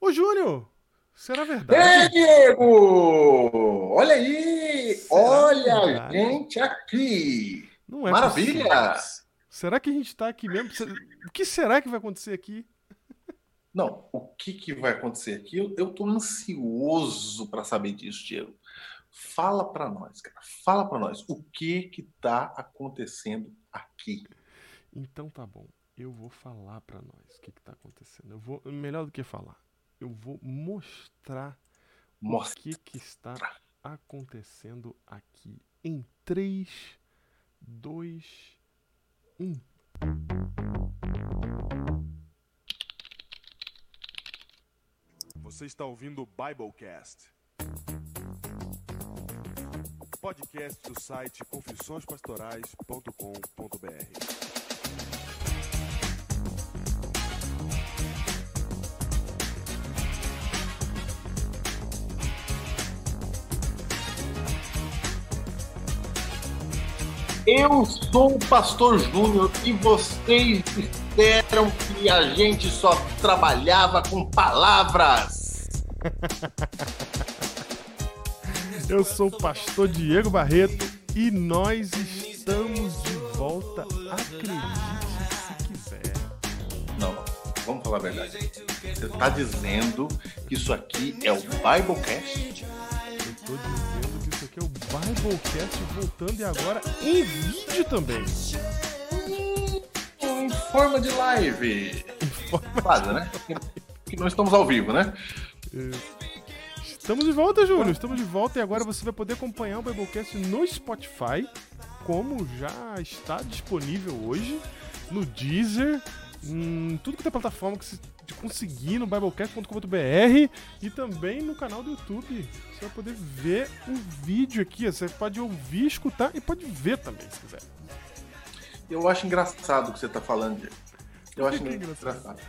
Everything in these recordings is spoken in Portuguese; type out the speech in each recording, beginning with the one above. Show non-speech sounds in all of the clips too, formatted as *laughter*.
Ô, Júnior, será verdade? Ei, Diego! Olha aí! Será Olha a verdade? gente aqui! Não é Maravilha! possível. Será que a gente tá aqui mesmo? O que será que vai acontecer aqui? Não, o que, que vai acontecer aqui? Eu, tô ansioso para saber disso, Diego. Fala para nós, cara. Fala para nós. O que que tá acontecendo aqui? Então tá bom. Eu vou falar pra nós o que, que tá acontecendo. Eu vou, melhor do que falar, eu vou mostrar o Mostra. que, que está acontecendo aqui. Em 3, 2, 1. Você está ouvindo o Biblecast. Podcast do site confissõespastorais.com.br. Eu sou o Pastor Júnior e vocês disseram que a gente só trabalhava com palavras. *laughs* Eu sou o pastor Diego Barreto e nós estamos de volta. Acredite se quiser. Não. Vamos falar a verdade. Você está dizendo que isso aqui é o Biblecast? Eu tô dizendo o Biblecast voltando e agora em vídeo também. Em forma de live. Quase, né? Que não estamos ao vivo, né? Estamos de volta, Júnior. Estamos de volta e agora você vai poder acompanhar o Biblecast no Spotify, como já está disponível hoje, no Deezer, em tudo que é plataforma que você conseguir no biblecast.com.br e também no canal do YouTube. Você vai poder ver o vídeo aqui. Você pode ouvir, escutar e pode ver também, se quiser. Eu acho engraçado o que você está falando, Diego. Eu Por que acho que é engraçado. engraçado?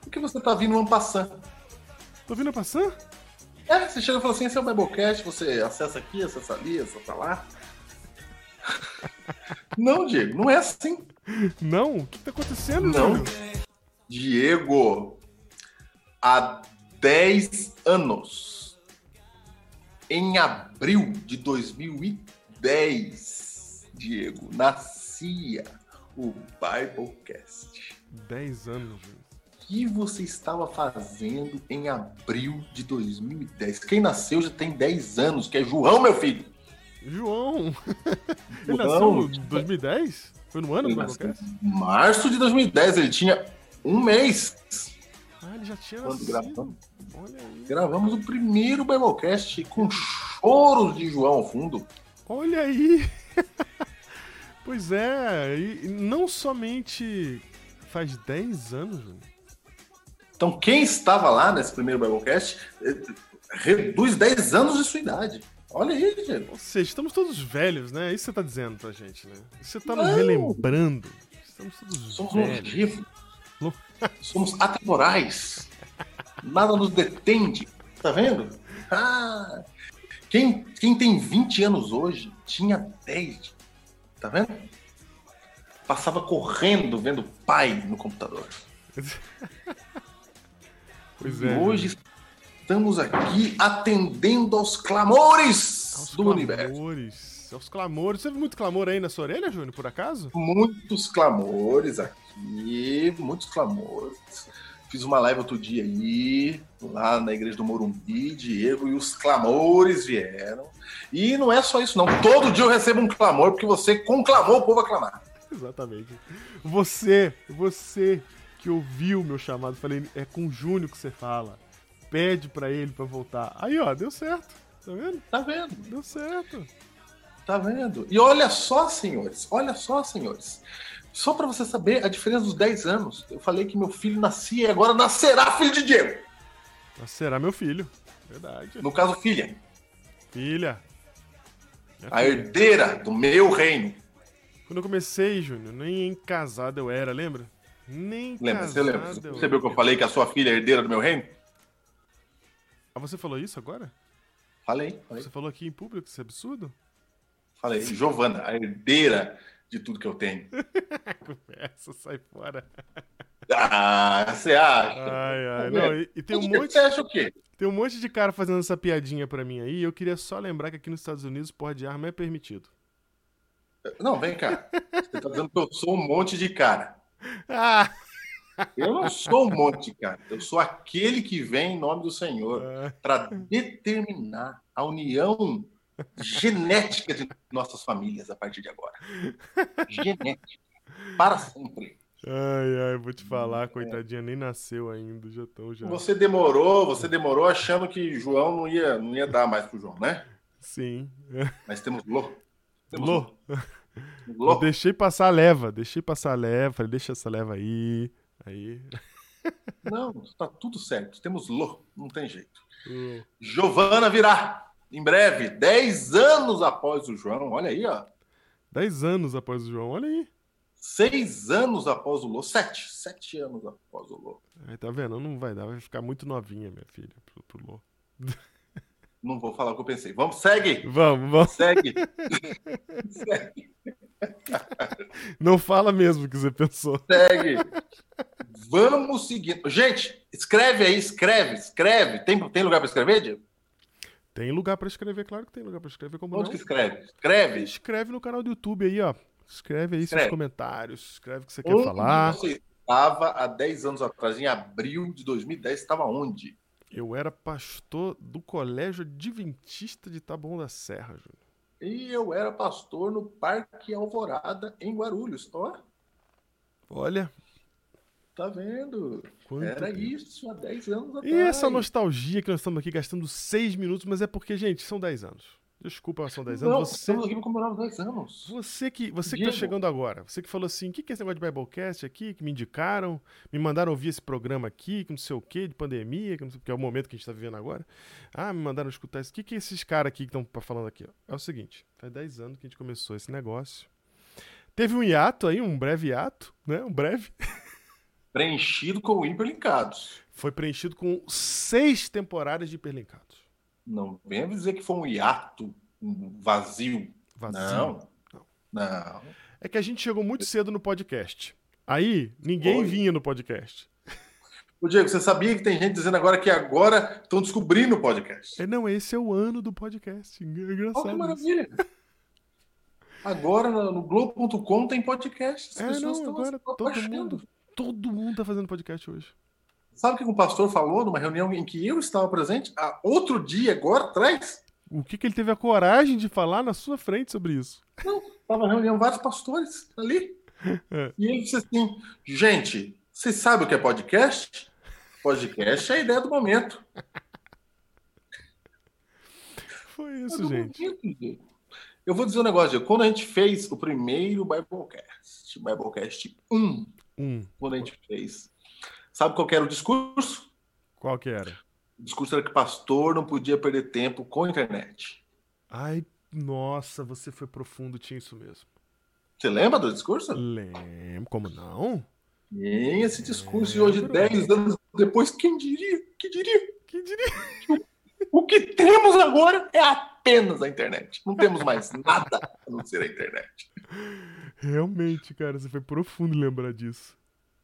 Porque você está vindo um passando. Tô vindo a passar? É, você chega e fala assim, esse é o Biblecast, você acessa aqui, acessa ali, acessa lá. *laughs* Não, Diego, não é assim. Não? O que tá acontecendo, Não. Júnior? Diego, há 10 anos, em abril de 2010, Diego, nascia o Biblecast. 10 anos, Júnior. O que você estava fazendo em abril de 2010? Quem nasceu já tem 10 anos, que é João, meu filho. João! *laughs* Ele João. nasceu em 2010? Foi no ano do nasceu Biblecast? em março de 2010, ele tinha um mês. Ah, ele já tinha Quando gravamos. Olha aí. Gravamos o primeiro Biblecast com choros de João ao fundo. Olha aí! *laughs* pois é, e não somente faz 10 anos. Então, quem estava lá nesse primeiro Biblecast eh, reduz 10 anos de sua idade. Olha aí, gente. Ou seja, estamos todos velhos, né? Isso que você tá dizendo pra gente, né? Isso você tá nos relembrando. Estamos todos Somos velhos. longevos. Somos atemporais. Nada nos detende. Tá vendo? Ah, quem, quem tem 20 anos hoje tinha 10. Tá vendo? Passava correndo vendo pai no computador. Pois é. hoje estamos aqui atendendo aos clamores aos do universo. Clamores, aos clamores. Você viu muito clamor aí na sua orelha, Júnior, por acaso? Muitos clamores aqui, muitos clamores. Fiz uma live outro dia aí, lá na igreja do Morumbi, Diego, e os clamores vieram. E não é só isso, não. Todo dia eu recebo um clamor, porque você conclamou o povo a clamar. Exatamente. Você, você que ouviu o meu chamado, falei, é com o Júnior que você fala. Pede pra ele pra voltar. Aí, ó, deu certo. Tá vendo? Tá vendo? Deu certo. Tá vendo? E olha só, senhores, olha só, senhores. Só pra você saber a diferença dos 10 anos. Eu falei que meu filho nascia e agora nascerá filho de Diego. Mas será meu filho. Verdade. No caso, filha. Filha. Minha A filha. herdeira do meu reino. Quando eu comecei, Júnior, nem casado eu era, lembra? Nem Lembra? Você casado lembra? Você eu percebeu que eu falei que a sua filha é herdeira do meu reino? Ah, você falou isso agora? Falei, falei. Você falou aqui em público, isso é absurdo? Falei, Giovana, a herdeira de tudo que eu tenho. *laughs* Conversa, sai fora. Ah, você acha? Ai, ai. Não, e, e tem um Você monte. acha o quê? Tem um monte de cara fazendo essa piadinha pra mim aí. e Eu queria só lembrar que aqui nos Estados Unidos porra de arma é permitido. Não, vem cá. Você tá dizendo que eu sou um monte de cara. Ah! Eu não sou um monte de cara. Eu sou aquele que vem em nome do Senhor para determinar a união genética de nossas famílias a partir de agora. Genética. Para sempre. Ai, ai, vou te falar, coitadinha, nem nasceu ainda, já estão já. Você demorou, você demorou achando que João não ia, não ia dar mais pro João, né? Sim. Mas temos Lô. Temos Lô. Eu Lô. deixei passar a leva, deixei passar a leva, falei, deixa essa leva aí. Aí. Não, tá tudo certo. Temos Lô. Não tem jeito. Giovana virá. Em breve, 10 anos após o João. Olha aí, ó. Dez anos após o João, olha aí. Seis anos após o Lô. Sete. Sete anos após o Lô. Aí tá vendo? Não vai dar, vai ficar muito novinha, minha filha, pro, pro Lô. Não vou falar o que eu pensei. Vamos, segue. Vamos, vamos. Segue. *laughs* segue. Não fala mesmo o que você pensou. Segue. Vamos seguindo. Gente, escreve aí, escreve, escreve. Tem, tem lugar para escrever, Diego? Tem lugar pra escrever, claro que tem lugar pra escrever, como Onde não? que escreve? Escreve. Escreve no canal do YouTube aí, ó. Escreve aí seus Escreve. comentários, escreve o que você quer Onde falar. você estava há 10 anos atrás, em abril de 2010, estava onde? Eu era pastor do Colégio Adventista de Taboão da Serra, Júnior. E eu era pastor no Parque Alvorada, em Guarulhos. Ó, Olha, tá vendo? quanto Era tempo. isso há 10 anos atrás. E essa nostalgia que nós estamos aqui gastando seis minutos, mas é porque, gente, são 10 anos. Desculpa, são 10 anos. Não, Você, estamos aqui para comemorar os 10 anos. você que, você que tá chegando agora, você que falou assim, o que, que é esse negócio de Biblecast aqui, que me indicaram, me mandaram ouvir esse programa aqui, que não sei o que, de pandemia, que, não sei, que é o momento que a gente tá vivendo agora. Ah, me mandaram escutar isso. O que, que é esses caras aqui que estão falando aqui? ó? É o seguinte, faz 10 anos que a gente começou esse negócio. Teve um hiato aí, um breve hiato, né? Um breve. *laughs* Preenchido com hiperlinkados. Foi preenchido com seis temporadas de hiperlinkados. Não venha dizer que foi um hiato um vazio. Vazio. Não. Não. Não. É que a gente chegou muito cedo no podcast. Aí, ninguém vinha no podcast. Ô, Diego, você sabia que tem gente dizendo agora que agora estão descobrindo o podcast? É, não, esse é o ano do podcast. É Olha engraçado. que isso. maravilha. Agora no Globo.com tem podcast. As É, pessoas não, estão todo baixando. mundo, todo mundo tá fazendo podcast hoje. Sabe o que o pastor falou numa reunião em que eu estava presente há outro dia, agora atrás? O que, que ele teve a coragem de falar na sua frente sobre isso? Estava reunião vários pastores ali. *laughs* É. E ele disse assim: gente, vocês sabem o que é podcast? Podcast é a ideia do momento. Foi É isso, do gente. momento. Eu vou dizer um negócio. Quando a gente fez o primeiro Biblecast, Biblecast 1, Um. quando a gente fez, sabe qual era o discurso? Qual que era? O discurso era que pastor não podia perder tempo com a internet. Ai, nossa, você foi profundo, tinha isso mesmo. Você lembra do discurso? Lembro, como não? Tem esse discurso e hoje, 10 anos depois, quem diria? Quem diria? Que diria? O que temos agora é apenas a internet. Não temos mais nada a não ser a internet. *laughs* Realmente, cara, você foi profundo lembrar disso.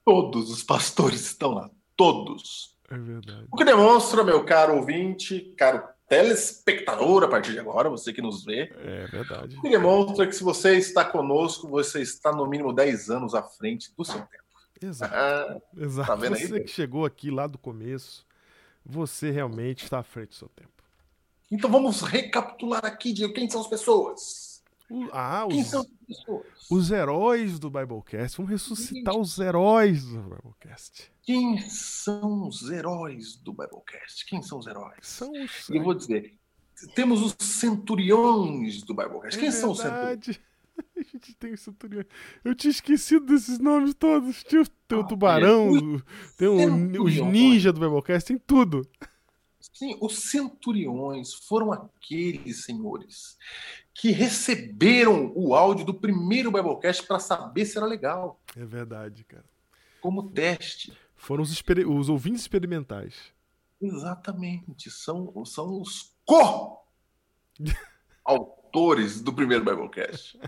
Todos os pastores estão lá. Todos. É verdade. O que demonstra, meu caro ouvinte, caro telespectador, a partir de agora, você que nos vê, É verdade. o que demonstra que se você está conosco, você está no mínimo 10 anos à frente do seu tempo. Exato. Ah, Exato. Tá vendo aí, você que chegou aqui lá do começo, você realmente está à frente do seu tempo. então vamos recapitular aqui, Diego, quem são as pessoas? O- ah, Quem os, são os heróis do Biblecast. Vamos ressuscitar os heróis do Biblecast. Quem são os heróis do Biblecast? Quem são os heróis? São os. E eu vou dizer, temos os centuriões do Biblecast. É Quem são os centuriões? verdade. *laughs* A gente tem os centuriões. Eu tinha esquecido desses nomes todos. Tinha tem o Ah, tubarão, é. tem o- os ninjas do Biblecast, tem tudo. Sim, os centuriões foram aqueles senhores que receberam o áudio do primeiro Biblecast para saber se era legal, É verdade, cara. como teste. Foram os, os ouvintes experimentais. Exatamente, são, são os co-autores *laughs* do primeiro Biblecast.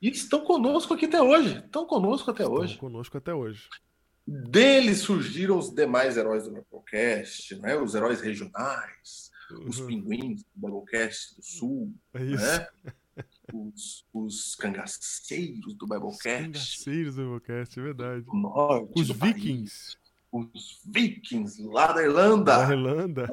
E estão conosco aqui até hoje. Estão conosco até Estão hoje. conosco até hoje. Dele surgiram os demais heróis do Biblecast, né? os heróis regionais, os Uhum. pinguins do Biblecast do Sul, É isso. né? os, os cangaceiros do Os Biblecast cangaceiros do Biblecast, é verdade. do norte, Os do país, vikings os vikings lá da Irlanda. da Irlanda.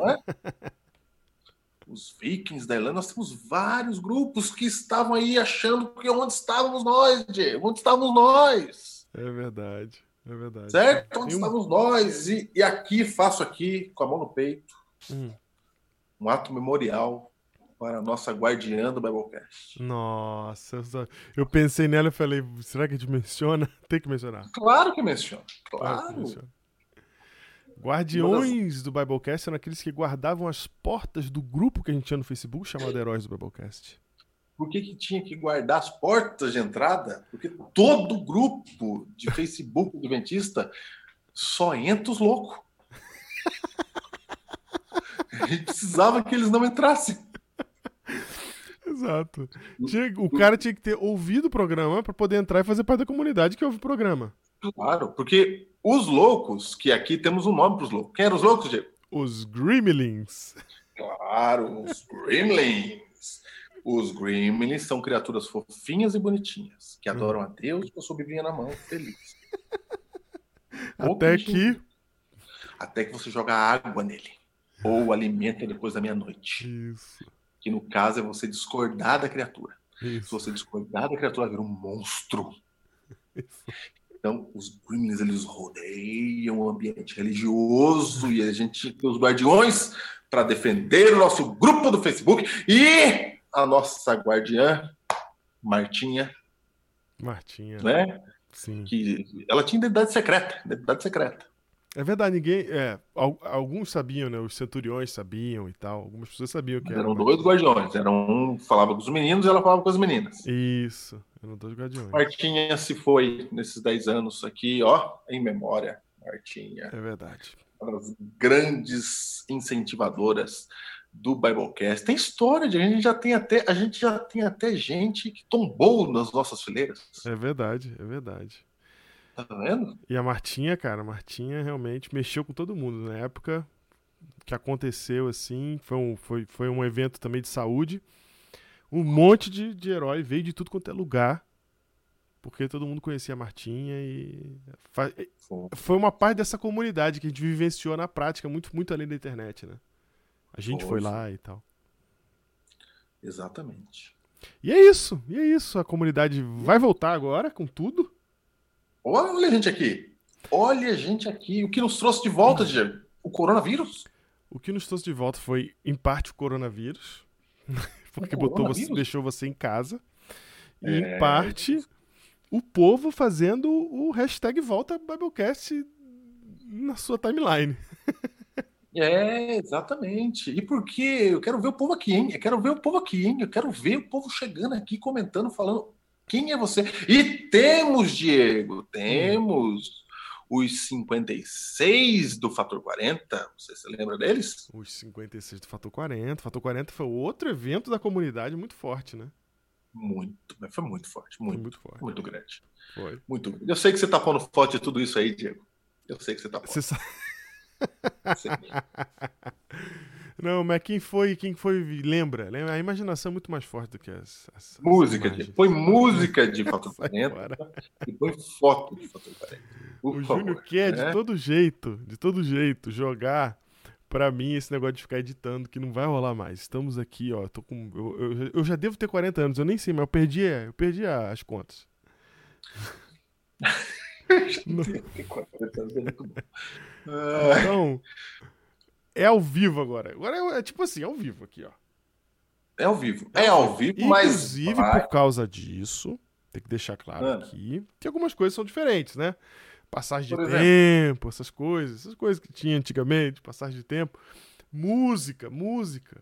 Os vikings da Irlanda, nós temos vários grupos que estavam aí achando que onde estávamos nós, Diego? Onde estávamos nós? É verdade. É verdade. Certo? Onde estávamos nós? E, e aqui, faço aqui, com a mão no peito, Hum. Um ato memorial para a nossa guardiã do Biblecast. Nossa, eu, só- eu pensei nela e falei, será que a gente menciona? *laughs* Tem que mencionar. Claro que menciona. Claro que Claro. menciona. Guardiões do Biblecast eram aqueles que guardavam as portas do grupo que a gente tinha no Facebook chamado Heróis do Biblecast. Por que, que tinha que guardar as portas de entrada? Porque todo grupo de *laughs* Facebook Adventista só entra os loucos. *laughs* A *laughs* gente precisava que eles não entrassem. Exato. Tinha- o cara tinha que ter ouvido o programa pra poder entrar e fazer parte da comunidade que ouve o programa. Claro, porque os loucos, que aqui temos um nome para os loucos. Quem eram os loucos, Diego? Os Gremlins. Claro, os *laughs* Gremlins. Os Gremlins são criaturas fofinhas e bonitinhas, que adoram a Deus com a sua biblinha na mão, feliz. *laughs* Até que. Até que você joga água nele. Ou alimenta depois da meia-noite. Isso. Que no caso é você discordar da criatura. Se Isso. você discordar da criatura, ela vira um monstro. isso. Então, os Gremlins, eles rodeiam o ambiente religioso e a gente ter os guardiões para defender o nosso grupo do Facebook e a nossa guardiã, Martinha, Martinha. né? Sim. Que ela tinha identidade secreta, identidade secreta. É verdade, ninguém. É, al- alguns sabiam, né? Os centuriões sabiam e tal. Algumas pessoas sabiam que Mas era. eram dois guardiões, eram um falava com os meninos e ela falava com as meninas. Isso. Eram dois guardiões. Martinha se foi nesses 10 anos aqui, ó, em memória. Martinha. É verdade. uma das grandes incentivadoras do Biblecast. Tem história de a gente já tem até a gente já tem até gente que tombou nas nossas fileiras. É verdade, é verdade. Tá vendo? E a Martinha, cara, a Martinha realmente mexeu com todo mundo. Na época que aconteceu, assim, foi um, foi, foi um evento também de saúde. Um monte de, de herói veio de tudo quanto é lugar. Porque todo mundo conhecia a Martinha e. Foi uma parte dessa comunidade que a gente vivenciou na prática, muito, muito além da internet, né? A gente foi Foi, lá e tal. Exatamente. E é isso, e é isso. A comunidade vai voltar agora com tudo. Olha a gente aqui. Olha a gente aqui. O que nos trouxe de volta, Diego? O coronavírus. O que nos trouxe de volta foi, em parte, o coronavírus. *laughs* Porque O botou você, coronavírus? deixou você em casa. E, É. em parte, o povo fazendo o hashtag Volta Biblecast na sua timeline. *laughs* É, exatamente. E por quê? Eu quero ver o povo aqui, hein? Eu quero ver o povo aqui, hein? Eu quero ver o povo chegando aqui, comentando, falando quem é você. E temos, Diego, temos os 56 do Fator 40. Você se lembra deles? Os 56 do Fator 40. Fator 40 foi outro evento da comunidade muito forte, né? Muito, mas foi muito forte, Foi muito, muito forte. muito grande. Foi. Muito grande. Eu sei que você tá pondo foto de tudo isso aí, Diego. Eu sei que você tá pondo. Você sabe... *laughs* Não, mas quem foi, quem foi, lembra? lembra? A imaginação é muito mais forte do que as, Música. Diego. Foi música de Fator Sai 40 fora. e foi foto de Fator 40. Por O favor, Júnior quer de né? todo jeito, de todo jeito, jogar pra mim esse negócio de ficar editando que não vai rolar mais. Estamos aqui, ó. Tô com, eu, eu- eu já devo ter 40 anos, eu nem sei, mas eu perdi, eu perdi as contas. *laughs* Não. Tem 40 anos, é muito bom. Então, é ao vivo agora. Agora é, é tipo assim, é ao vivo aqui, ó. É ao vivo. É ao vivo, mas. Inclusive, por causa disso, tem que deixar claro Ah. aqui que algumas coisas são diferentes, né? Passagem de tempo, essas coisas, essas coisas que tinha antigamente, passagem de tempo. Música, música.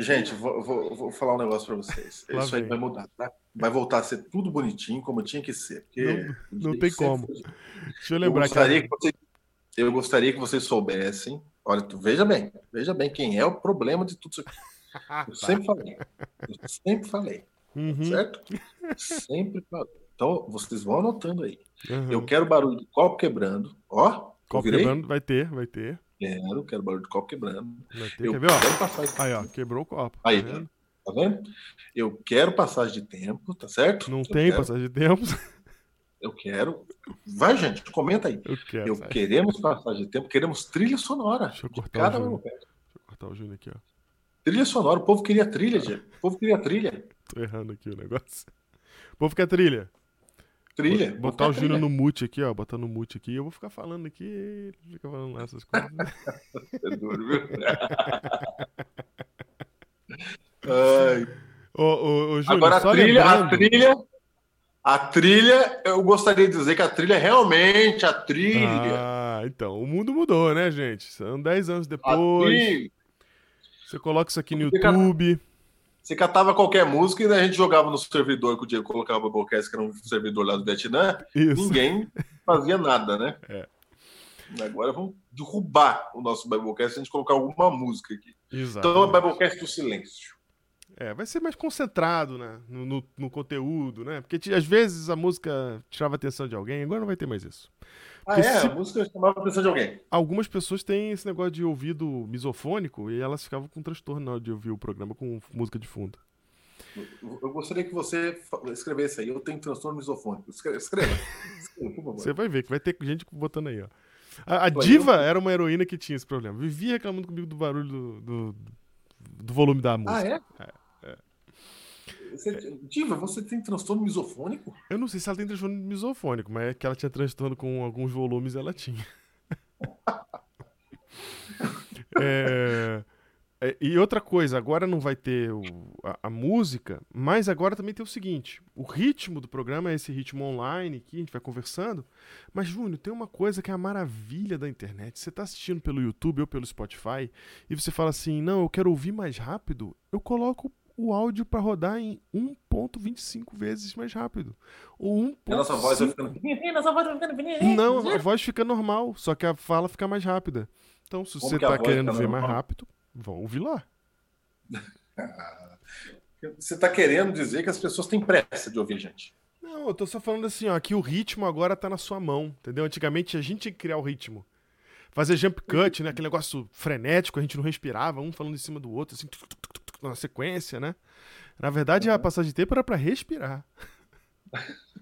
Gente, vou, vou- vou falar um negócio pra vocês. Lá Isso aí vem. vai mudar, tá? Vai voltar a ser tudo bonitinho, como tinha que ser. Porque Não- não tem como. foi. Deixa eu Eu lembrar que. gostaria que, vocês, eu gostaria que vocês soubessem. Olha, tu- veja bem, veja bem quem é o problema de tudo isso aqui. *laughs* Eu sempre falei. Eu sempre falei, Uhum. certo? Sempre falei. Então, vocês vão anotando aí. Aham. Eu quero barulho de copo quebrando. Ó, Copo quebrando, vai ter, vai ter. Quero, quero barulho de copo quebrando. Vai ter. Eu Quer ver, ó? Aí, ó, quebrou o copo. Aí, tá vendo? Tá vendo? Eu quero passagem de tempo, tá certo? Não eu tem quero, passagem de tempo. Eu quero. Vai, gente, comenta aí. Eu quero. Eu queremos passagem de tempo, queremos trilha sonora. Deixa eu cortar cada o. Júnior. Deixa eu cortar o Júnior aqui, ó. Trilha sonora, o povo queria trilha, gente. O povo queria trilha. Tô errando aqui o negócio. Vou ficar trilha. Trilha. Vou Botar o Júnior no mute aqui, ó. Botar no mute aqui. Eu vou ficar falando aqui. Ele fica falando lá essas coisas. *laughs* É duro, viu? *laughs* Ai. ô, ô, ô, Júnior, Agora a trilha, a lembrando- trilha, a trilha, eu gostaria de dizer que a trilha realmente, a trilha, Ah, então. O mundo mudou, né, gente? São 10 anos depois. Você coloca isso aqui no Fica- YouTube. Você catava qualquer música e a gente jogava no servidor que o Diego colocava o Bobocast, que era um servidor lá do Vietnã, Isso. ninguém fazia nada, né? É. Agora vamos derrubar o nosso Biblecast se a gente colocar alguma música aqui. Exato. Então é Biblecast do silêncio. É, vai ser mais concentrado, né? No, no- no conteúdo, né? Porque às vezes a música tirava a atenção de alguém, agora não vai ter mais isso. Ah, Porque é? se- A música chamava a atenção de alguém. Algumas pessoas têm esse negócio de ouvido misofônico e elas ficavam com transtorno na hora de ouvir o programa com música de fundo. Eu gostaria que você escrevesse aí. Eu tenho transtorno misofônico. Escreva, escreva, Escreva, por favor. Você vai ver que vai ter gente botando aí, ó. A, a Diva era uma heroína que tinha esse problema. Vivia reclamando comigo do barulho do, do, do volume da Ah, música. é? Você- Diva, você tem transtorno misofônico? Eu não sei se ela tem transtorno misofônico, mas é que ela tinha transtorno com alguns volumes, ela tinha. *laughs* É, é, e outra coisa, agora não vai ter o- a, a música, mas agora também tem o seguinte: o ritmo do programa é esse ritmo online aqui, a gente vai conversando. Mas, Júnior, tem uma coisa que é a maravilha da internet. Você está assistindo pelo YouTube ou pelo Spotify e você fala assim: não, eu quero ouvir mais rápido, eu coloco o áudio para rodar em 1,25 vezes mais rápido. Ou 1,5. A nossa voz vai ficando. Não, a voz fica normal, só que a fala fica mais rápida. Então, se Como você que tá querendo ver mais rápido, vão ouvir lá. *laughs* Você está querendo dizer que as pessoas têm pressa de ouvir gente. Não, eu tô só falando assim, ó, que o ritmo agora tá na sua mão, entendeu? Antigamente a gente tinha que criar o ritmo. Fazer jump cut, né? Aquele negócio frenético, a gente não respirava, um falando em cima do outro, assim, tuc, tuc, tuc, na sequência, né? Na verdade, a passagem de tempo era pra respirar. *laughs*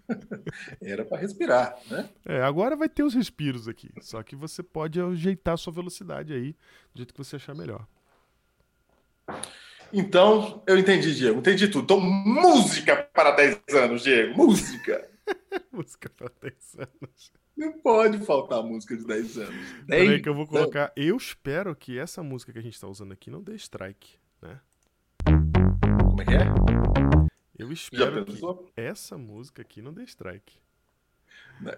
Era para respirar, né? É, agora vai ter os respiros aqui. Só que você pode ajeitar a sua velocidade aí, do jeito que você achar melhor. Então, eu entendi, Diego. Entendi tudo. Então, música para 10 anos, Diego. Música. *laughs* Música pra 10 anos. Não pode faltar música de 10 anos. Peraí 10 que eu vou colocar. Eu espero que essa música que a gente tá usando aqui não dê strike, né? Como é que é? Eu espero que essa música aqui não dê strike.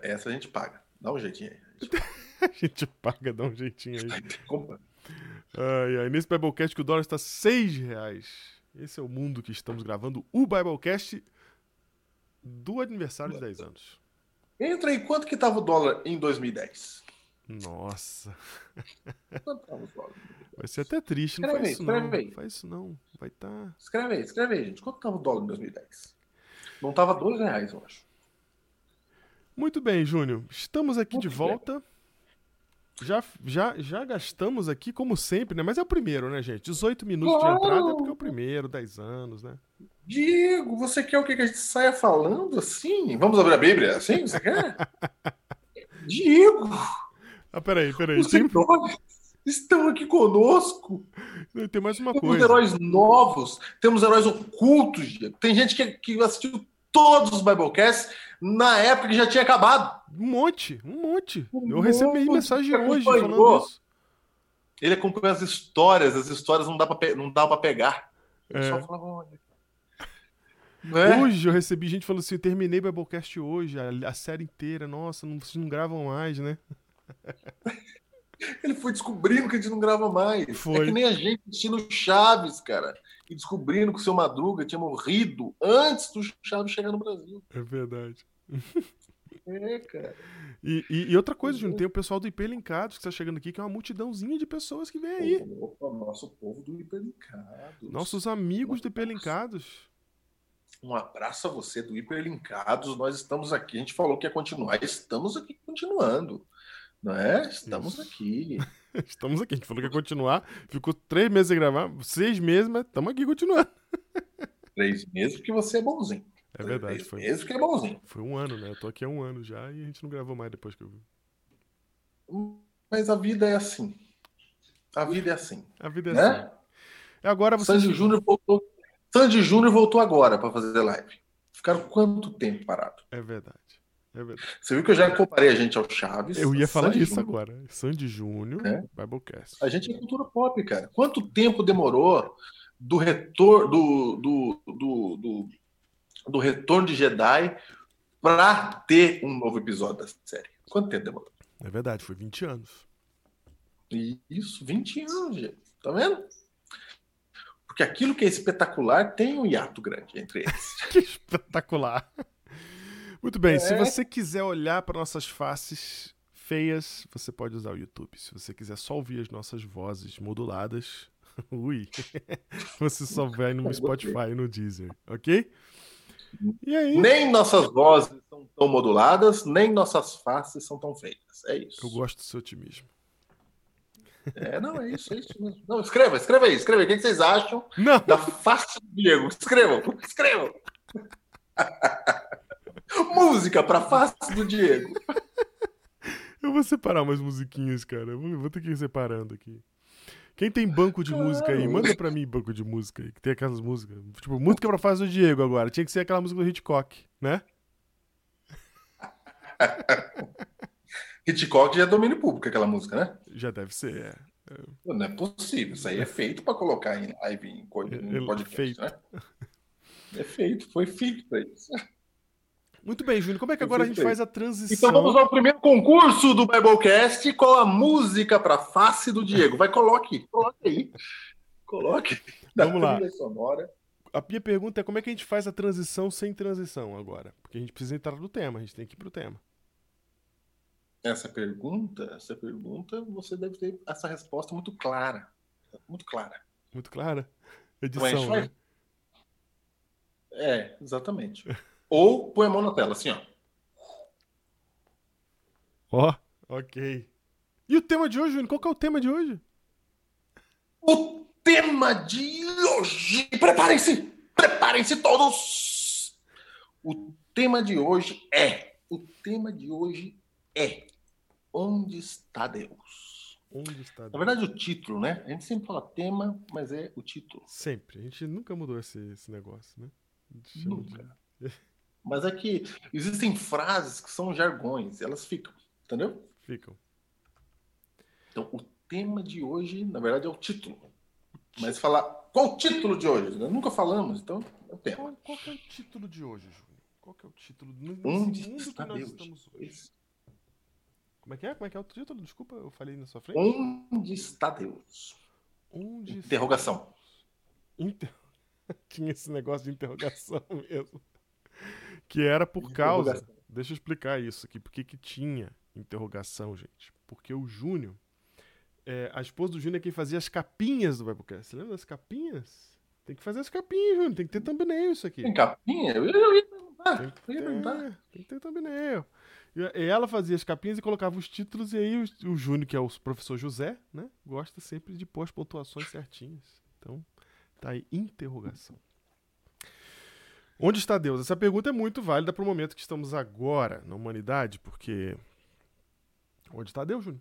Essa a gente paga. Dá um jeitinho aí. A *laughs* gente A gente paga, dá um jeitinho aí. Ai, ai. Nesse Biblecast que o dólar está 6 reais. Esse é o mundo que estamos gravando. O Biblecast do aniversário de 10 anos. Entra aí, quanto que tava o dólar em 2010? Nossa. Quanto tava o dólar? Vai ser até triste. Não Escreve faz aí, isso não. escreve aí. Não faz isso não. Vai tá- estar... Escreve aí, escreve aí, gente. Quanto tava o dólar em 2010? Não tava 2 reais, eu acho. Muito bem, Júnior. Estamos aqui Muito de bem. volta. Já, já, já gastamos aqui, como sempre, né? Mas é o primeiro, né, gente? 18 minutos Claro. de entrada é porque é o primeiro, 10 anos, né? Diego, você quer o que que a gente saia falando assim? Vamos abrir a Bíblia assim? Você quer? *laughs* Diego, Ah, peraí, peraí. os Tem, heróis estão aqui conosco. tem mais uma Temos coisa. heróis novos, temos heróis ocultos, Diego. Tem gente que, que assistiu todos os Biblecasts na época que já tinha acabado. Um monte, um monte. Um Eu recebi monte mensagem hoje falando isso. Ele acompanhou as histórias, as histórias não dá pra, pe- não dá pra pegar. É. só falava, olha. Né? Hoje eu recebi gente falando assim: eu terminei o Biblecast hoje, a, a série inteira. Nossa, não, vocês não gravam mais, né? *laughs* Ele foi descobrindo que a gente não grava mais. Foi. É que nem a gente assistindo Chaves, cara. E descobrindo que o seu Madruga tinha morrido antes do Chaves chegar no Brasil. É verdade. É, cara. E, e- e outra coisa, Júnior, tem o pessoal do IP Linkados que tá chegando aqui, que é uma multidãozinha de pessoas que vem aí. Opa, nosso povo do hipermercado. Nossos amigos do IP Linkados. Um abraço a você do Hiperlinkados. Nós estamos aqui. A gente falou que ia continuar. Estamos aqui continuando. Não é? Estamos Isso. aqui. *laughs* Estamos aqui. A gente falou que ia continuar. Ficou três meses sem gravar, seis meses, mas estamos aqui continuando. *laughs* Três meses porque você é bonzinho. É verdade. Três Foi, meses porque é bonzinho. foi um ano, né? Eu tô aqui há um ano já e a gente não gravou mais depois que eu vi. Mas a vida é assim. A vida é assim. A vida é Né? assim. E agora você. Sandy Júnior voltou. Sandy Júnior voltou agora para fazer live. Ficaram quanto tempo parado? É verdade. É. Você viu que eu já comparei a gente ao Chaves. Eu ia falar Sandy isso Júnior. agora. Sandy Júnior, É? Biblecast. A gente é cultura pop, cara. Quanto tempo demorou do retorno do, do, do, do, do retorno de Jedi para ter um novo episódio da série? Quanto tempo demorou? É verdade, foi 20 anos. Isso, 20 anos, gente. Tá vendo? Porque aquilo que é espetacular tem um hiato grande entre eles. *laughs* Que espetacular. Muito bem, se É. você quiser olhar para nossas faces feias, você pode usar o YouTube. Se você quiser só ouvir as nossas vozes moduladas, *laughs* ui, *laughs* você só vai no *laughs* Spotify e no Deezer, ok? E aí, nem nossas vozes são tão moduladas, nem nossas faces são tão feias. É isso. eu gosto do seu otimismo. É, não, é isso, é isso mesmo. Não, escreva, escreva aí, escreva aí. O que que vocês acham Não, da face do Diego? Escrevam, escrevam. Música pra face do Diego. eu vou separar umas musiquinhas, cara. Eu vou, vou ter que ir separando aqui. Quem tem banco de música aí, manda pra mim banco de música aí, que tem aquelas músicas. Tipo, música pra face do Diego agora. Tinha que ser aquela música do Hitchcock, né? *laughs* Hitchcock já é domínio público, aquela música, né? Já deve ser, é. Não é possível. Isso aí é feito pra colocar em live, em, co- em É- é podcast, feito. né? É feito, foi feito pra isso. Muito bem, Júnior. Como é que agora a gente faz a transição? Então vamos ao primeiro concurso do Biblecast. Qual a música pra face do Diego? Vai, coloque, coloque aí. Coloque. Da Vamos lá. sonora. A minha pergunta é como é que a gente faz a transição sem transição agora? Porque a gente precisa entrar no tema, a gente tem que ir pro tema. Essa pergunta, essa pergunta, você deve ter essa resposta muito clara. Muito clara. Muito clara? Gente Edição, vai- né? É, exatamente. *laughs* Ou põe a mão na tela, assim, ó. Ó, ok. E o tema de hoje, Júnior? Qual que é o tema de hoje? O tema de hoje. Preparem-se! Preparem-se todos! O tema de hoje é. O tema de hoje é. Onde está Deus? Onde está Na Deus? verdade, o título, né? A gente sempre fala tema, mas é o título. Sempre. A gente nunca mudou esse, esse negócio, né? Nunca. de- *laughs* Mas é que existem frases que são jargões, elas ficam, entendeu? Ficam. Então, o tema de hoje, na verdade, é o título. Mas falar qual o título de hoje? Nós nunca falamos, então é o tema. Qual, qual que é o título de hoje, Júnior? Qual que é o título? Nesse Onde mundo está que nós Deus? estamos hoje. Esse- Como é que é? Como é que é o título? Desculpa, eu falei na sua frente. Onde está Deus? Onde está Interrogação. Inter... *laughs* Tinha esse negócio de interrogação *laughs* mesmo. Que era por causa. Deixa eu explicar isso aqui. Por que tinha interrogação, gente? Porque o Júnior. é, a esposa do Júnior é quem fazia as capinhas do Biblecast. Você lembra das capinhas? Tem que fazer as capinhas, Júnior. Tem que ter thumbnail isso aqui. Tem capinha? Eu, ia perguntar. Tem que ter, tem que ter thumbnail. E e ela fazia as capinhas e colocava os títulos, e aí o, o Júnior, que é o professor José, né? Gosta sempre de pôr as pontuações certinhas. Então, tá aí, interrogação. Onde está Deus? Essa pergunta é muito válida para o momento que estamos agora na humanidade, porque. Onde está Deus, Júnior?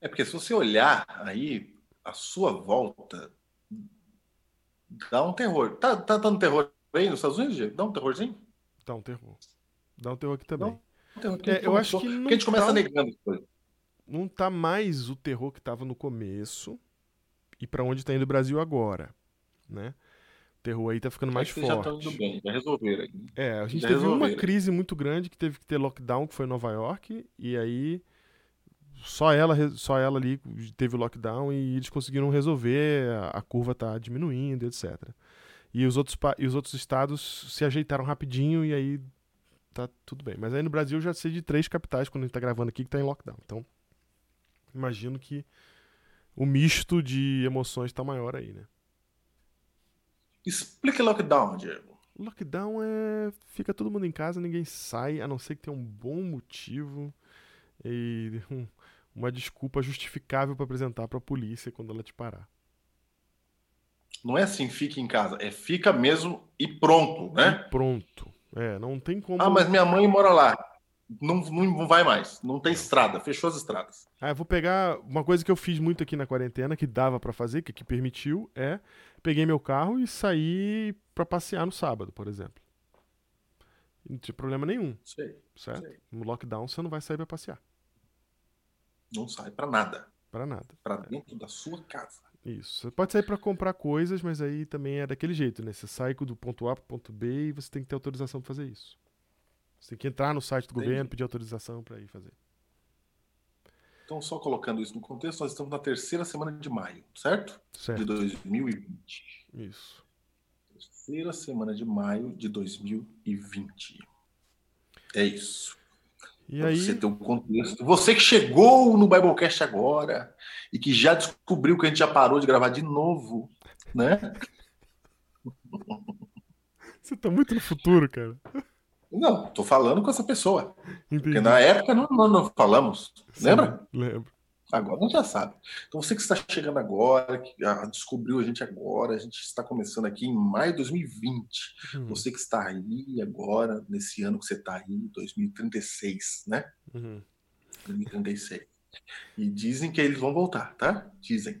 É porque se você olhar aí, a sua volta dá um terror. Tá, tá dando terror aí nos Estados Unidos, Diego? Dá um terrorzinho? Dá um terror. Dá um terror aqui também. Um terror É, eu acho que não Porque a gente começa tá- negando as coisas. não tá mais o terror que tava no começo e para onde tá indo o Brasil agora, né? Terror aí tá ficando mais que já tá forte. tudo bem, já resolveram aí. É, a gente Já teve uma resolveram. crise muito grande que teve que ter lockdown, que foi em Nova York, e aí só ela, só ela ali teve o lockdown e eles conseguiram resolver, a, curva tá diminuindo, etc. E os, outros, e os outros estados se ajeitaram rapidinho e aí tá tudo bem. Mas aí no Brasil eu já sei de três capitais, quando a gente tá gravando aqui, que tá em lockdown. Então, imagino que o misto de emoções tá maior aí, né? Explica lockdown, Diego. Lockdown é. Fica todo mundo em casa, ninguém sai, a não ser que tenha um bom motivo e *laughs* um- uma desculpa justificável pra apresentar pra polícia quando ela te parar. Não é assim, fica em casa. É fica mesmo e pronto, né? E pronto. É, não tem como. Ah, mas minha mãe mora lá. Não, não, vai mais. Não tem estrada. Fechou as estradas. Ah, eu vou pegar uma coisa que eu fiz muito aqui na quarentena, que dava pra fazer, que, que permitiu, é peguei meu carro e saí pra passear no sábado, por exemplo. Não tinha problema nenhum, Sei. certo? Sei. No lockdown você não vai sair pra passear, Não sai pra nada. Pra nada. Pra dentro da sua casa. Isso. Você pode sair pra comprar coisas, mas aí também é daquele jeito, né? Você sai do ponto A pro ponto B e você tem que ter autorização pra fazer isso. Você tem que entrar no site do Entendi. governo, pedir autorização pra ir fazer. Então, só colocando isso no contexto, nós estamos na terceira semana de maio, certo? De Certo. 2020. Isso. Terceira semana de maio de 2020. É isso. E aí, você ter um contexto. Você que chegou no Biblecast agora e que já descobriu que a gente já parou de gravar de novo, né? *laughs* você tá muito no futuro, cara. Não, tô falando com essa pessoa. Entendi. Porque na época não, não, não falamos. Sim, Lembra? Lembro. Agora já sabe. Então você que está chegando agora, que descobriu a gente agora, a gente está começando aqui em maio de 2020. Uhum, Você que está aí agora, nesse ano que você está aí, 2036, né? uhum. 2036. E dizem que eles vão voltar, tá? Dizem,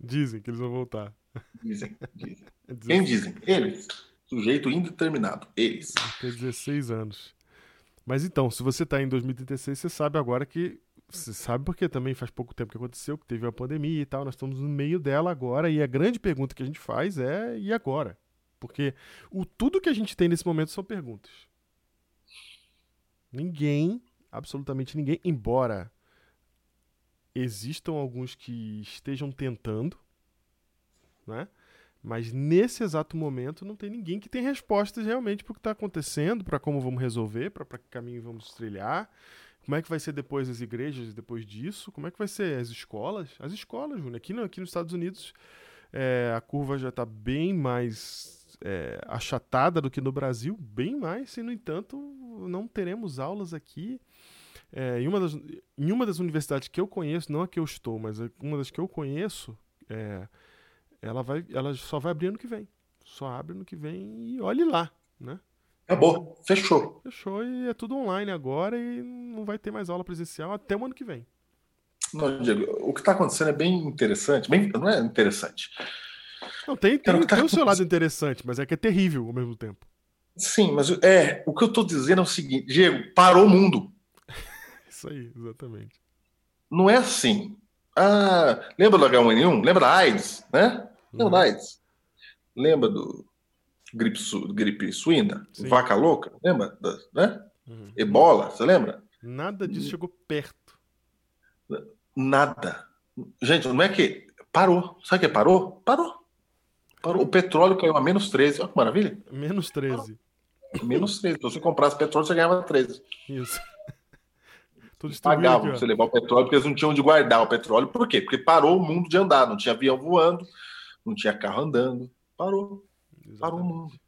Dizem que eles vão voltar. dizem, dizem. *laughs* Quem 16 dizem? Eles. Sujeito indeterminado. Eles. Tem 16 anos. Mas então, se você tá em 2036, você sabe agora que. Você sabe porque também faz pouco tempo que aconteceu, que teve a pandemia e tal. Nós estamos no meio dela agora. E a grande pergunta que a gente faz é: e agora? Porque o, tudo que a gente tem nesse momento são perguntas. Ninguém, absolutamente ninguém, embora existam alguns que estejam tentando, né? Mas nesse exato momento não tem ninguém que tem respostas realmente para o que está acontecendo, para como vamos resolver, para que caminho vamos trilhar, como é que vai ser depois as igrejas, depois disso, como é que vai ser as escolas. As escolas, Júnior, aqui, aqui nos Estados Unidos é, a curva já está bem mais é, achatada do que no Brasil, bem mais, e no entanto não teremos aulas aqui. É, em, uma das, em uma das universidades que eu conheço, não a que eu estou, mas uma das que eu conheço, é, ela, vai, ela só vai abrir ano que vem. Só abre ano que vem e olhe lá, né? Acabou. Fechou. Fechou e é tudo online agora e não vai ter mais aula presencial até o ano que vem. Não, Diego, o que está acontecendo é bem interessante. Bem, não é interessante. Não, tem, tem, o tá tem o seu lado interessante, mas é que é terrível ao mesmo tempo. Sim, mas é, o que eu estou dizendo é o seguinte, Diego, parou o mundo. *laughs* Isso aí, exatamente. Não é assim. Ah, lembra do H1N1? Lembra da AIDS, né? Lembra Uhum. da AIDS? Lembra do gripe, su- gripe suína? Sim. Vaca louca? Lembra? Da, né? Uhum. Ebola, você lembra? Nada disso chegou perto. Nada. Gente, não é que parou. Sabe o que parou? Parou. Parou. O petróleo caiu a menos 13. Olha que maravilha. Menos 13. Menos 13. Se você comprasse petróleo, você ganhava 13. Isso. *laughs* Pagavam pra você levar o petróleo, porque eles não tinham onde guardar o petróleo. Por quê? Porque parou o mundo de andar. Não tinha avião voando, não tinha carro andando. Parou. Parou o Exatamente. mundo.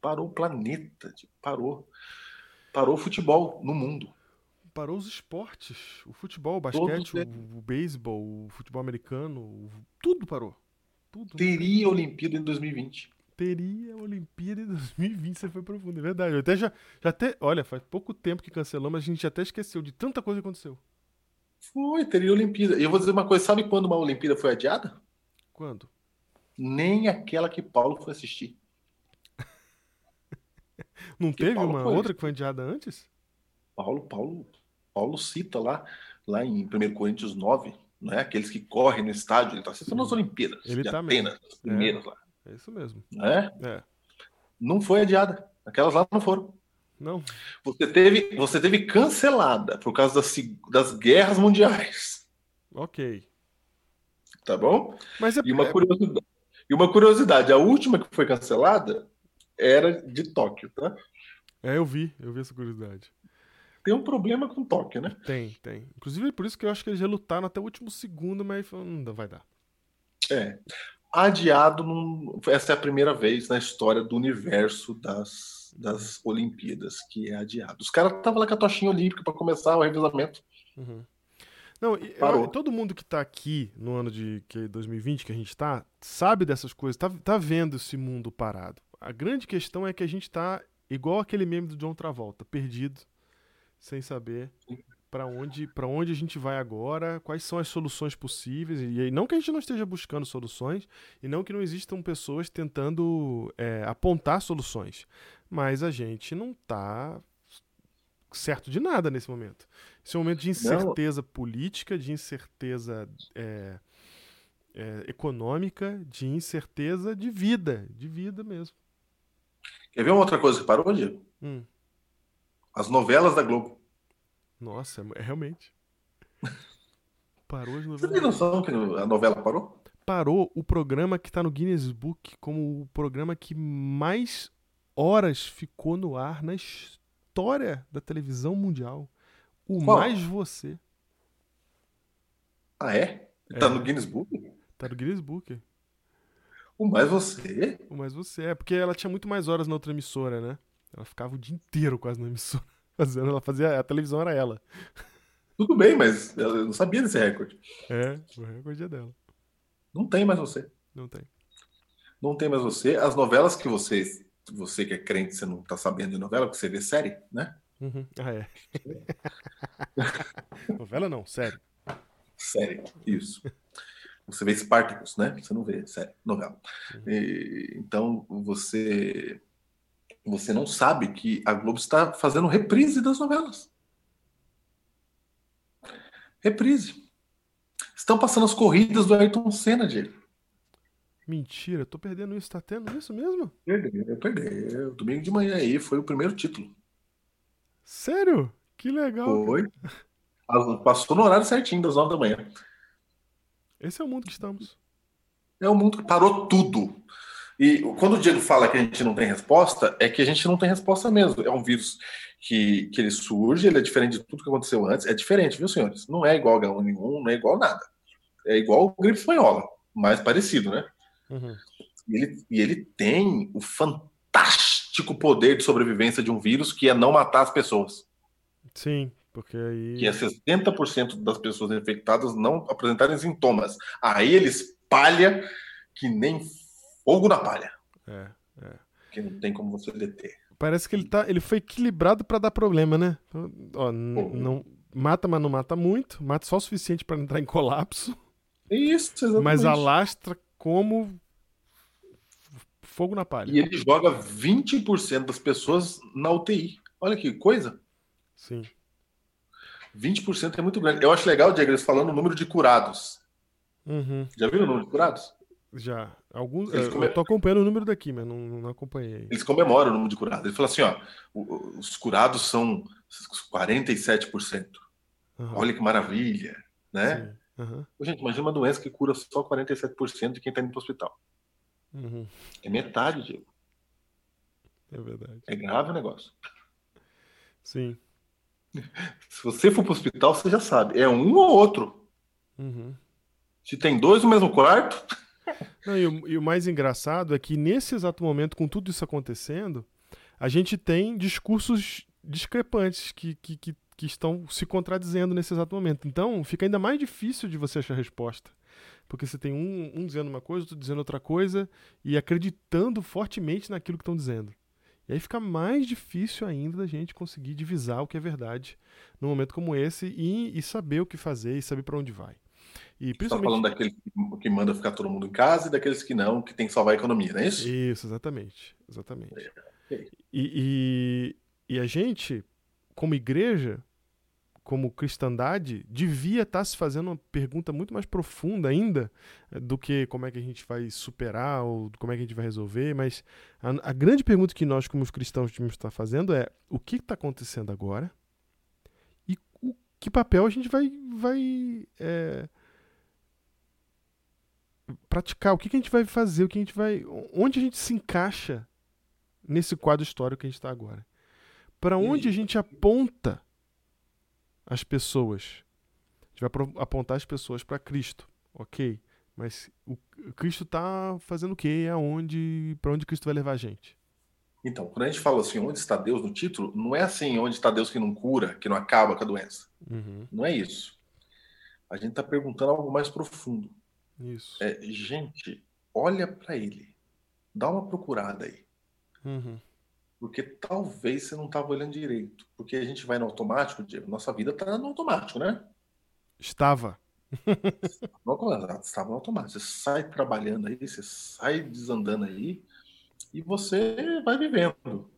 Parou o planeta. tipo, Parou. Parou o futebol no mundo. Parou os esportes. O futebol, o basquete, o, o beisebol, o futebol americano, o- tudo parou. Tudo. Teria Olimpíada em 2020. Teria a Olimpíada em 2020, você foi profundo, é verdade. Eu até já, já até, olha, faz pouco tempo que cancelou, mas a gente até esqueceu de tanta coisa que aconteceu. Foi, teria Olimpíada. E eu vou dizer uma coisa: sabe quando uma Olimpíada foi adiada? Quando? Nem aquela que Paulo foi assistir. *laughs* Não Que teve Paulo uma outra que foi adiada antes? Paulo, Paulo, Paulo cita lá, lá em 1 Coríntios 9, né? Aqueles que correm no estádio, ele está citando as Olimpíadas Ele de tá Atenas, as primeiras lá. É isso mesmo. Né? É. Não foi adiada. Aquelas lá não foram. Não. Você teve, você teve cancelada por causa das, das guerras mundiais. Ok. Tá bom? Mas é, E uma é- curiosidade. E uma curiosidade, a última que foi cancelada era de Tóquio, tá? é, eu vi, eu vi essa curiosidade. Tem um problema com Tóquio, né? Tem, tem. Inclusive, por isso que eu acho que eles relutaram até o último segundo, mas "Hum, não vai dar. É. adiado. Num, essa é a primeira vez na história do universo das, das Olimpíadas que é adiado. Os caras estavam lá com a tochinha olímpica para começar o revezamento. Uhum. Não, eu- todo mundo que tá aqui no ano de que, 2020 que a gente tá, sabe dessas coisas, tá, tá vendo esse mundo parado. A grande questão é que a gente tá igual aquele meme do John Travolta, perdido, sem saber pra onde, para onde a gente vai agora, quais são as soluções possíveis. E aí, não que a gente não esteja buscando soluções, e não que não existam pessoas tentando é, apontar soluções. Mas a gente não tá certo de nada nesse momento. Esse é um momento de incerteza política, de incerteza é, é, econômica, de incerteza de vida, de vida mesmo. Quer ver uma outra coisa que parou, Diego? Hum, As novelas da Globo. nossa, é, realmente. *laughs* Parou as Você tem novelas. noção que a novela parou? Parou o programa que tá no Guinness Book como o programa que mais horas ficou no ar na história da televisão mundial. O Qual? Mais Você. Ah, é? Tá É. no Guinness Book? Tá no Guinness Book. O mais você? O Mais Você. É porque ela tinha muito mais horas na outra emissora, né? Ela ficava o dia inteiro quase na emissora. *laughs* Fazendo, ela fazia. A televisão era ela. Tudo bem, mas eu não sabia desse recorde. É, o recorde é dela. Não tem mais você. Não tem. Não tem mais você. As novelas que você, você que é crente, você não tá sabendo de novela, porque você vê série, né? Uhum. Ah, é. *laughs* Novela não, sério. Série, isso. Você vê Spartacus, né? Você não vê série, novela. E, então você você não sabe que a Globo está fazendo reprise das novelas. Reprise. Estão passando as corridas do Ayrton Senna, Diego. Mentira, tô perdendo isso. Tá tendo isso mesmo? Perdeu, perdeu. Domingo de manhã aí foi o primeiro título. Sério? Que legal. Foi. Passou no horário certinho, das nove da manhã. Esse é o mundo que estamos. É o mundo que parou tudo. E quando o Diego fala que a gente não tem resposta, é que a gente não tem resposta mesmo. É um vírus que, que ele surge, ele é diferente de tudo que aconteceu antes. É diferente, viu, senhores? Não é igual H1N1, não é igual nada. É igual gripe espanhola, mais parecido, né? Uhum. E ele, e ele tem o fantástico poder de sobrevivência de um vírus que é não matar as pessoas. Sim, porque aí. Que é 60% das pessoas infectadas não apresentarem sintomas. Aí ele espalha que nem fogo na palha. É, é. Que não tem como você deter. Parece que ele, tá, ele foi equilibrado pra dar problema, né? Ó, não, mata, mas não mata muito. Mata só o suficiente pra entrar em colapso. Isso, exatamente. Mas alastra como fogo na palha. E ele joga 20% das pessoas na UTI. Olha que coisa. Sim. 20% é muito grande. Eu acho legal, Diego, eles falando o número de curados. Uhum. Já viram o número de curados? Já. Alguns, Eles eu- come- eu tô acompanhando o número daqui, mas não, não acompanhei. Eles comemoram o número de curados. Ele fala assim, ó, os curados são 47%. Aham. Olha que maravilha, né? Sim. Aham. Gente, imagina uma doença que cura só 47% de quem está indo para o hospital. Uhum. É metade, Diego. É verdade. É grave o negócio. Sim. Se você for para o hospital, você já sabe. É um ou outro. Uhum. Se tem dois no mesmo quarto, *laughs* Não, e, o, e o mais engraçado é que nesse exato momento, com tudo isso acontecendo, a gente tem discursos discrepantes que, que, que, que estão se contradizendo nesse exato momento. Então, fica ainda mais difícil de você achar resposta. Porque você tem um, um dizendo uma coisa, outro dizendo outra coisa, e acreditando fortemente naquilo que estão dizendo. E aí fica mais difícil ainda da gente conseguir divisar o que é verdade num momento como esse e, e saber o que fazer e saber para onde vai. E você está principalmente falando daqueles que- manda ficar todo mundo em casa e daqueles que não, que tem que salvar a economia, não é isso? Isso, exatamente. Exatamente. ok. E, e, e a gente, como igreja, como cristandade, devia estar se fazendo uma pergunta muito mais profunda ainda eh, do que como é que a gente vai superar ou como é que a gente vai resolver, mas a, a grande pergunta que nós, como os cristãos, devemos estar fazendo é o que está acontecendo agora e o, que papel a gente vai, vai eh, praticar, o que, que a gente vai fazer, o que a gente vai. onde a gente se encaixa nesse quadro histórico que a gente está agora. Para onde a gente aponta as pessoas? A gente vai apontar as pessoas para Cristo, ok? Mas o Cristo tá fazendo o quê? Aonde, para onde Cristo vai levar a gente? Então, quando a gente fala assim, onde está Deus no título, não é assim, onde está Deus que não cura, que não acaba com a doença. Uhum, Não é isso. A gente está perguntando algo mais profundo. isso. É, gente, olha para ele. Dá uma procurada aí. Uhum, Porque talvez você não estava olhando direito. Porque a gente vai no automático, Diego. Nossa vida está no automático, né? Estava. Estava no automático. Você sai trabalhando aí, você sai desandando aí e você vai vivendo.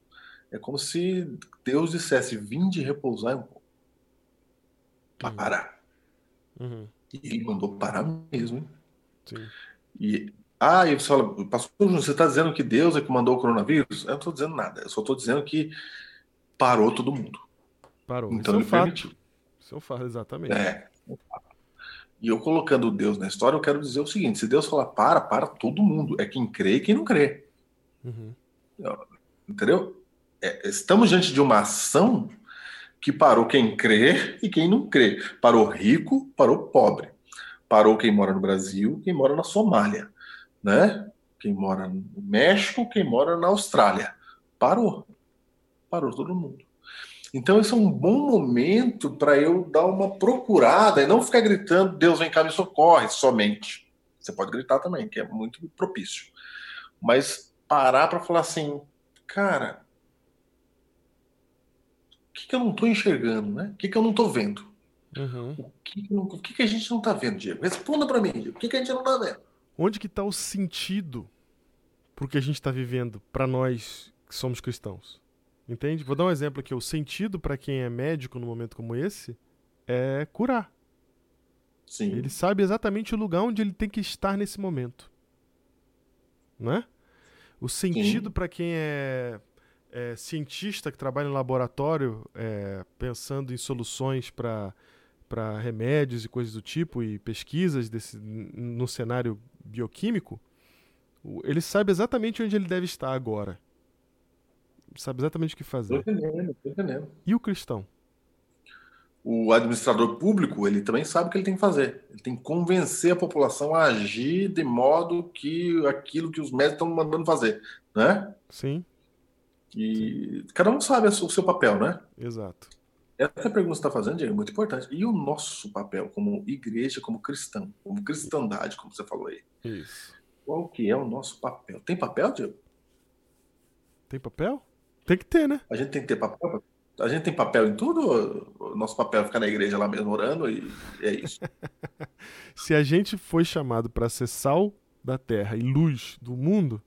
É como se Deus dissesse: vinde repousar um pouco. Para. Uhum, E ele mandou parar mesmo, sim. E, ah, e você fala, Pastor Júnior, você está dizendo que Deus é que mandou o coronavírus? Eu não estou dizendo nada, eu só estou dizendo que parou todo mundo. Parou. Então Isso é um ele permitiu. Isso é um fato, exatamente. É. E eu colocando Deus na história, eu quero dizer o seguinte: se Deus falar para, para todo mundo. É quem crê e quem não crê. Uhum, Entendeu? É, estamos diante de uma ação que parou quem crê e quem não crê. Parou rico, parou pobre. Parou quem mora no Brasil, quem mora na Somália, né? Quem mora no México, quem mora na Austrália. Parou. Parou todo mundo. Então esse é um bom momento para eu dar uma procurada e não ficar gritando Deus vem cá me socorre somente. Você pode gritar também, que é muito propício. Mas parar para falar assim, cara, o que, que eu não estou enxergando, né? O que, que eu não estou vendo? uhum. O que, o que que a gente não está vendo, Diego? Responda para mim, Diego. O que, que a gente não está vendo? Onde que está o sentido pro que a gente está vivendo para nós que somos cristãos? Entende? Vou dar um exemplo aqui. O sentido para quem é médico num momento como esse é curar. Sim. Ele sabe exatamente o lugar onde ele tem que estar nesse momento. Não é? O sentido para quem é, é cientista que trabalha em laboratório, é, pensando em soluções para para remédios e coisas do tipo e pesquisas desse, no cenário bioquímico, ele sabe exatamente onde ele deve estar agora. Sabe exatamente o que Tô fazer. entendendo, tô entendendo. E o cristão? O administrador público, ele também sabe o que ele tem que fazer. Ele tem que convencer a população a agir de modo que aquilo que os médicos estão mandando fazer, né? Sim, E cada um sabe o seu papel, né? exato. Essa pergunta que você está fazendo, Diego, é muito importante. E o nosso papel como igreja, como cristão, como cristandade, como você falou aí? Isso. Qual que é o nosso papel? Tem papel, Diego? Tem papel? Tem que ter, né? A gente tem que ter papel? A gente tem papel em tudo? O nosso papel é ficar na igreja lá mesmo orando e é isso. *laughs* Se a gente foi chamado para ser sal da terra e luz do mundo,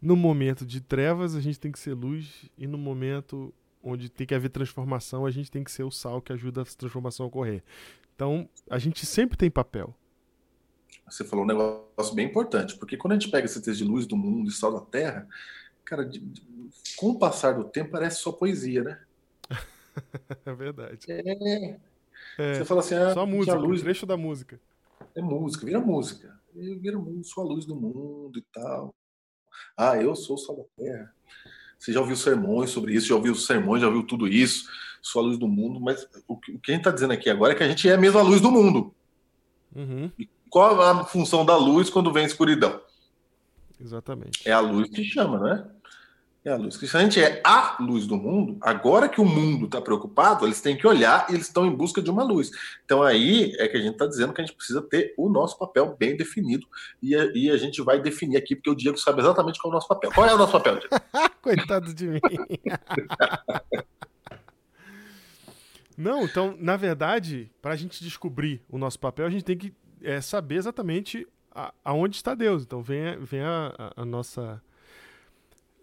no momento de trevas a gente tem que ser luz e no momento onde tem que haver transformação a gente tem que ser o sal que ajuda a transformação a ocorrer. Então a gente sempre tem papel. Você falou um negócio bem importante, porque quando a gente pega esse texto de luz do mundo e sal da terra, cara, de- de- com o passar do tempo parece só poesia, né? *laughs* É verdade. É. É, Você fala assim, ah, só música, a luz o trecho da música. é música, vira música. Vira sou a luz do mundo e tal. Ah, eu sou o sal da terra. Você já ouviu sermões sobre isso, já ouviu sermões, já ouviu tudo isso, sou a luz do mundo, mas o que o que a gente está dizendo aqui agora é que a gente é mesmo a luz do mundo. Uhum, Qual a função da luz quando vem escuridão? exatamente. É a luz que chama, né? É a luz que se a gente é a luz do mundo, agora que o mundo está preocupado, eles têm que olhar e eles estão em busca de uma luz. Então aí é que a gente está dizendo que a gente precisa ter o nosso papel bem definido e a, e a gente vai definir aqui, porque o Diego sabe exatamente qual é o nosso papel. Qual é o nosso papel, Diego? *laughs* Coitado de mim. Não, então, na verdade, para a gente descobrir o nosso papel, a gente tem que é, saber exatamente a- aonde está Deus. Então, vem, a, vem a, a- a nossa.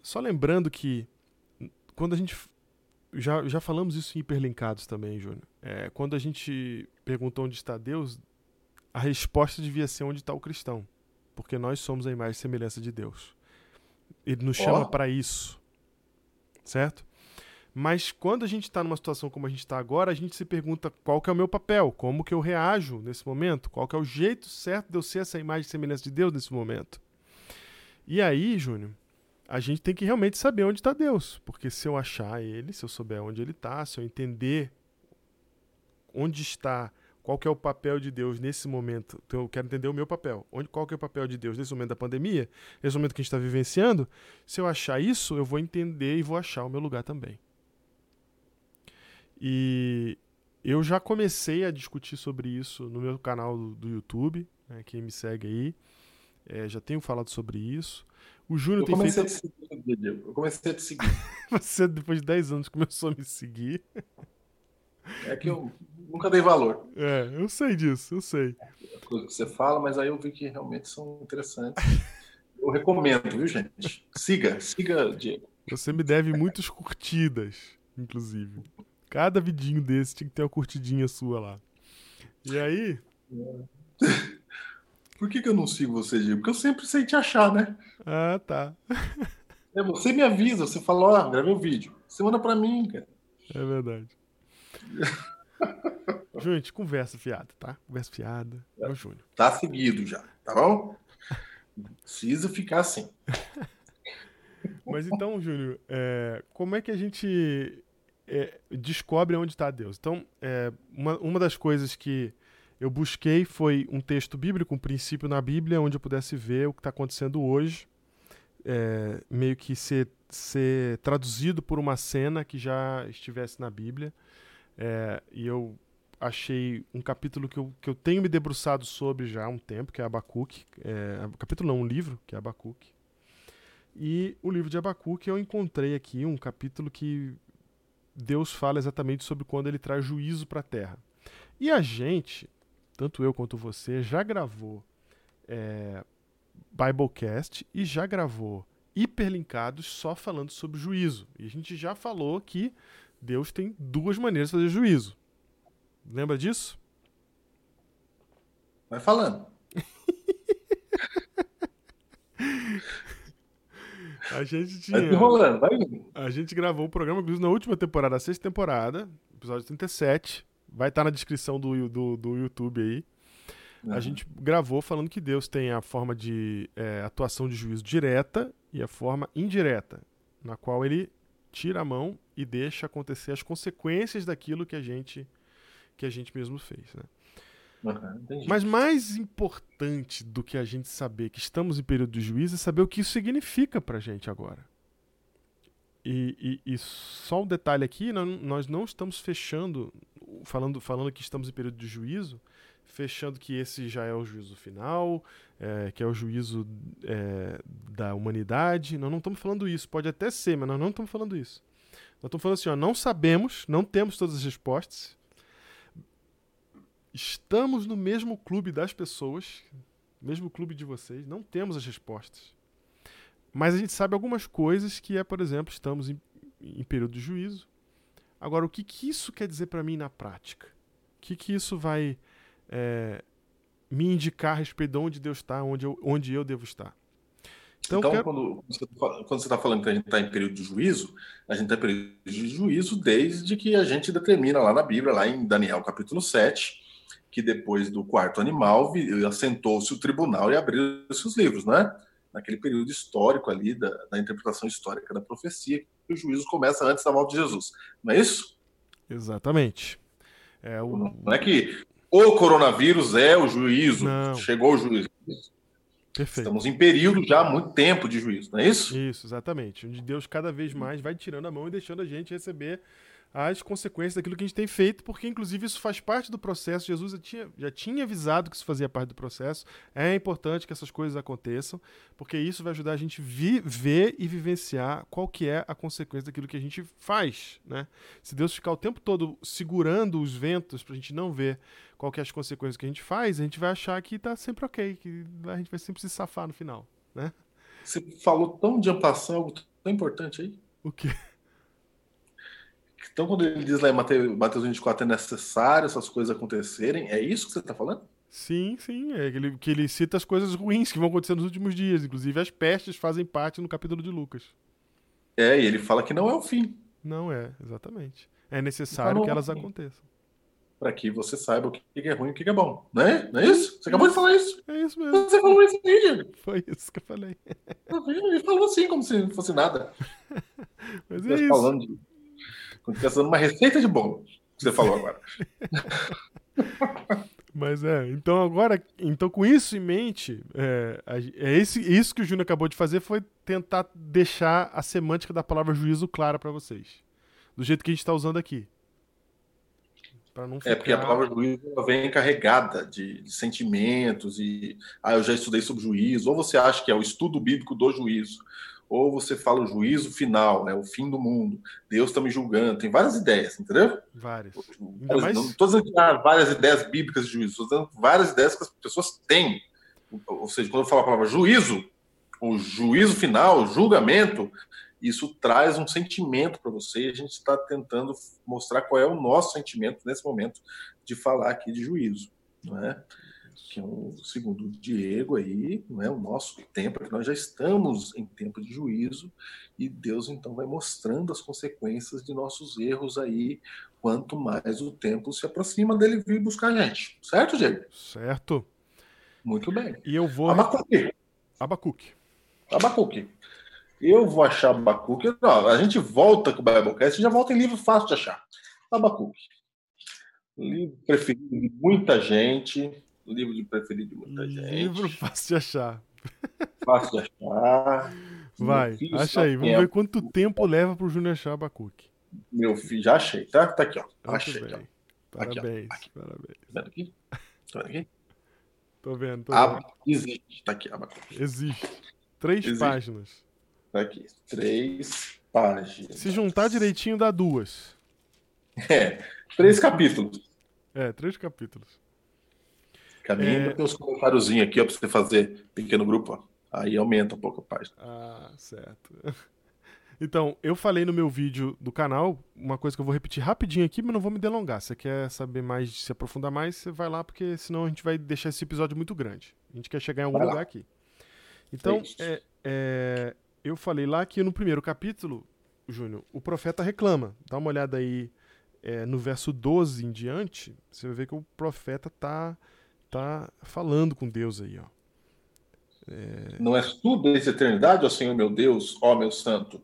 Só lembrando que quando a gente. Já, já falamos isso em hiperlinkados também, Júnior. É, quando a gente perguntou onde está Deus, a resposta devia ser onde está o cristão. Porque nós somos a imagem e semelhança de Deus. Ele nos chama para isso. Certo? Mas quando a gente está numa situação como a gente está agora, a gente se pergunta qual que é o meu papel, como que eu reajo nesse momento, qual que é o jeito certo de eu ser essa imagem e semelhança de Deus nesse momento. E aí, Júnior, a gente tem que realmente saber onde está Deus, porque se eu achar ele, se eu souber onde ele está, se eu entender onde está, qual que é o papel de Deus nesse momento. Então, eu quero entender o meu papel. Onde, qual que é o papel de Deus nesse momento da pandemia, nesse momento que a gente está vivenciando. Se eu achar isso, eu vou entender e vou achar o meu lugar também. E eu já comecei a discutir sobre isso no meu canal do, do YouTube, né, quem me segue aí. É, já tenho falado sobre isso. O Júnior Eu tem comecei feito. a te seguir. Eu comecei a te seguir. *laughs* Você, depois de 10 anos, começou a me seguir. É que eu nunca dei valor É, eu sei disso, eu sei. às coisas que você fala, mas aí eu vi que realmente são interessantes. *laughs* Eu recomendo, viu, gente? Siga, siga, Diego. Você me deve muitas curtidas, inclusive. Cada vidinho desse tinha que ter uma curtidinha sua lá. E aí, *laughs* Por que, que eu não sigo você, Diego? Porque eu sempre sei te achar, né? ah, tá. É, você me avisa, você fala, ó, gravei o vídeo. Você manda pra mim, cara. É verdade. *laughs* *laughs* Gente, conversa fiada, tá? Conversa fiada. É o Júnior. Tá seguido já, tá bom? Precisa ficar assim. *laughs* Mas então, Júnior, é, como é que a gente é, descobre onde está Deus? Então, é, uma, uma das coisas que eu busquei foi um texto bíblico, um princípio na Bíblia, onde eu pudesse ver o que está acontecendo hoje, é, meio que ser, ser traduzido por uma cena que já estivesse na Bíblia. É, e eu achei um capítulo que eu, que eu tenho me debruçado sobre já há um tempo, que é Abacuque. É, capítulo não, um livro, que é Abacuque. E o livro de Abacuque eu encontrei aqui um capítulo que Deus fala exatamente sobre quando ele traz juízo para a terra. E a gente, tanto eu quanto você, já gravou é, Biblecast e já gravou hiperlinkados só falando sobre juízo. E a gente já falou que Deus tem duas maneiras de fazer juízo. Lembra disso? Vai falando. *laughs* A gente Vai tinha. enrolando, vai indo. A gente gravou o programa, inclusive, na última temporada, a sexta temporada, episódio 37. Vai estar na descrição do, do, do YouTube aí. A gente gravou falando que Deus tem a forma de é, atuação de juízo direta e a forma indireta, na qual ele tira a mão e deixa acontecer as consequências daquilo que a gente que a gente mesmo fez. Né? Uhum. Mas mais importante do que a gente saber que estamos em período de juízo é saber o que isso significa pra gente agora. E, e- e só um detalhe aqui, nó- nós não estamos fechando, falando, falando que estamos em período de juízo, fechando que esse já é o juízo final, é, que é o juízo é, da humanidade. Nós não estamos falando isso, pode até ser, mas nós não estamos falando isso. Nós estamos falando assim, ó, não sabemos, não temos todas as respostas, estamos no mesmo clube das pessoas, mesmo clube de vocês, não temos as respostas. Mas a gente sabe algumas coisas que é, por exemplo, estamos em, em período de juízo. Agora, o que, que isso quer dizer para mim na prática? O que, que isso vai é, me indicar a respeito de onde Deus está, onde eu, onde eu devo estar? Então, Então, quero- quando, você fala- quando você está falando que a gente está em período de juízo, a gente está em período de juízo desde que a gente determina lá na Bíblia, lá em Daniel capítulo 7, que depois do quarto animal assentou-se o tribunal e abriu-se os livros, né? Naquele período histórico ali, da, da interpretação histórica da profecia, que o juízo começa antes da volta de Jesus. Não é isso? Exatamente. É, o, Não é que o coronavírus é o juízo, Não. chegou o juízo. perfeito. Estamos em período já há muito tempo de juízo, não é isso? Isso, exatamente. Onde Deus cada vez mais vai tirando a mão e deixando a gente receber as consequências daquilo que a gente tem feito, porque inclusive isso faz parte do processo. Jesus já tinha, já tinha avisado que isso fazia parte do processo. É importante que essas coisas aconteçam, porque isso vai ajudar a gente ver e vivenciar qual que é a consequência daquilo que a gente faz, né? Se Deus ficar o tempo todo segurando os ventos pra gente não ver qual que é as consequências que a gente faz, a gente vai achar que tá sempre ok, que a gente vai sempre se safar no final, né? Você falou tão de ampassão, algo tão importante aí. O quê? Então, quando ele diz lá em Mateus, Mateus 24, é necessário essas coisas acontecerem, é isso que você está falando? Sim, sim. É que ele, que ele cita as coisas ruins que vão acontecer nos últimos dias. Inclusive, as pestes fazem parte no capítulo de Lucas. É, e ele fala que não é o fim, Não é, exatamente. É necessário Falou que elas assim. aconteçam. para que você saiba o que é ruim e o que é bom. Não é? Não é isso? Você acabou de falar isso. É isso mesmo. Você falou isso aí, Diego. Foi isso que eu falei. Tá? Ele falou assim, como se não fosse nada. *laughs* Mas é Estivesse isso. falando de. Como se estivesse dando uma receita de bolo. Que você falou agora. *laughs* Mas é, então agora, então com isso em mente, é, é esse, isso que o Júnior acabou de fazer foi tentar deixar a semântica da palavra juízo clara pra vocês. Do jeito que a gente tá usando aqui. Não É porque a ficar- palavra juízo vem carregada de, de sentimentos e ah, eu já estudei sobre juízo, ou você acha que é o estudo bíblico do juízo, ou você fala o juízo final, é o fim do mundo, Deus está me julgando, tem várias ideias, entendeu? Várias. Mais- Não estou dizendo que há várias ideias bíblicas de juízo, estou dizendo várias ideias que as pessoas têm. Ou seja, quando eu falo a palavra juízo, o juízo final, o julgamento, isso traz um sentimento para você e a gente está tentando mostrar qual é o nosso sentimento nesse momento de falar aqui de juízo, não é? Que é um, segundo Diego aí, não é o nosso tempo, que nós já estamos em tempo de juízo e Deus então vai mostrando as consequências de nossos erros aí, quanto mais o tempo se aproxima dele vir buscar a gente, certo, Diego? Certo. Muito bem. E eu vou. Abacuque. Abacuque. Abacuque. Eu vou achar Abacuque. Não, a gente volta com o Biblecast já volta em livro fácil de achar. Abacuque. Livro preferido de muita gente. Livro de preferido de muita gente. Livro fácil de achar. Fácil de achar. Vai, acha aí. Vamos ver quanto tempo leva pro Júnior achar Abacuque. Meu filho, já achei, tá? Tá aqui, ó. Muito Achei, bem. ó. Aqui, ó. Parabéns, Aqui. parabéns. Tá vendo aqui? Tá vendo aqui? Tô vendo, tô Ab... vendo. Existe. Tá aqui, Abacuque. Existe. Três Existe. páginas. Tá aqui. Três páginas. Se juntar direitinho, dá duas. É. Três capítulos. É, três capítulos. Caminho, É. tem uns comentáriozinhos aqui, ó, pra você fazer pequeno grupo, ó. Aí aumenta um pouco a página. Ah, certo. *laughs* Então, eu falei no meu vídeo do canal uma coisa que eu vou repetir rapidinho aqui, mas não vou me delongar. Se você quer saber mais, se aprofundar mais, você vai lá, porque senão a gente vai deixar esse episódio muito grande. A gente quer chegar em algum lugar aqui. Então, É é, é, eu falei lá que no primeiro capítulo, Júnior, o profeta reclama. Dá uma olhada aí é, no verso 12 em diante, você vai ver que o profeta tá, tá falando com Deus aí, ó. Não és tu desde a eternidade, ó Senhor meu Deus, ó meu santo,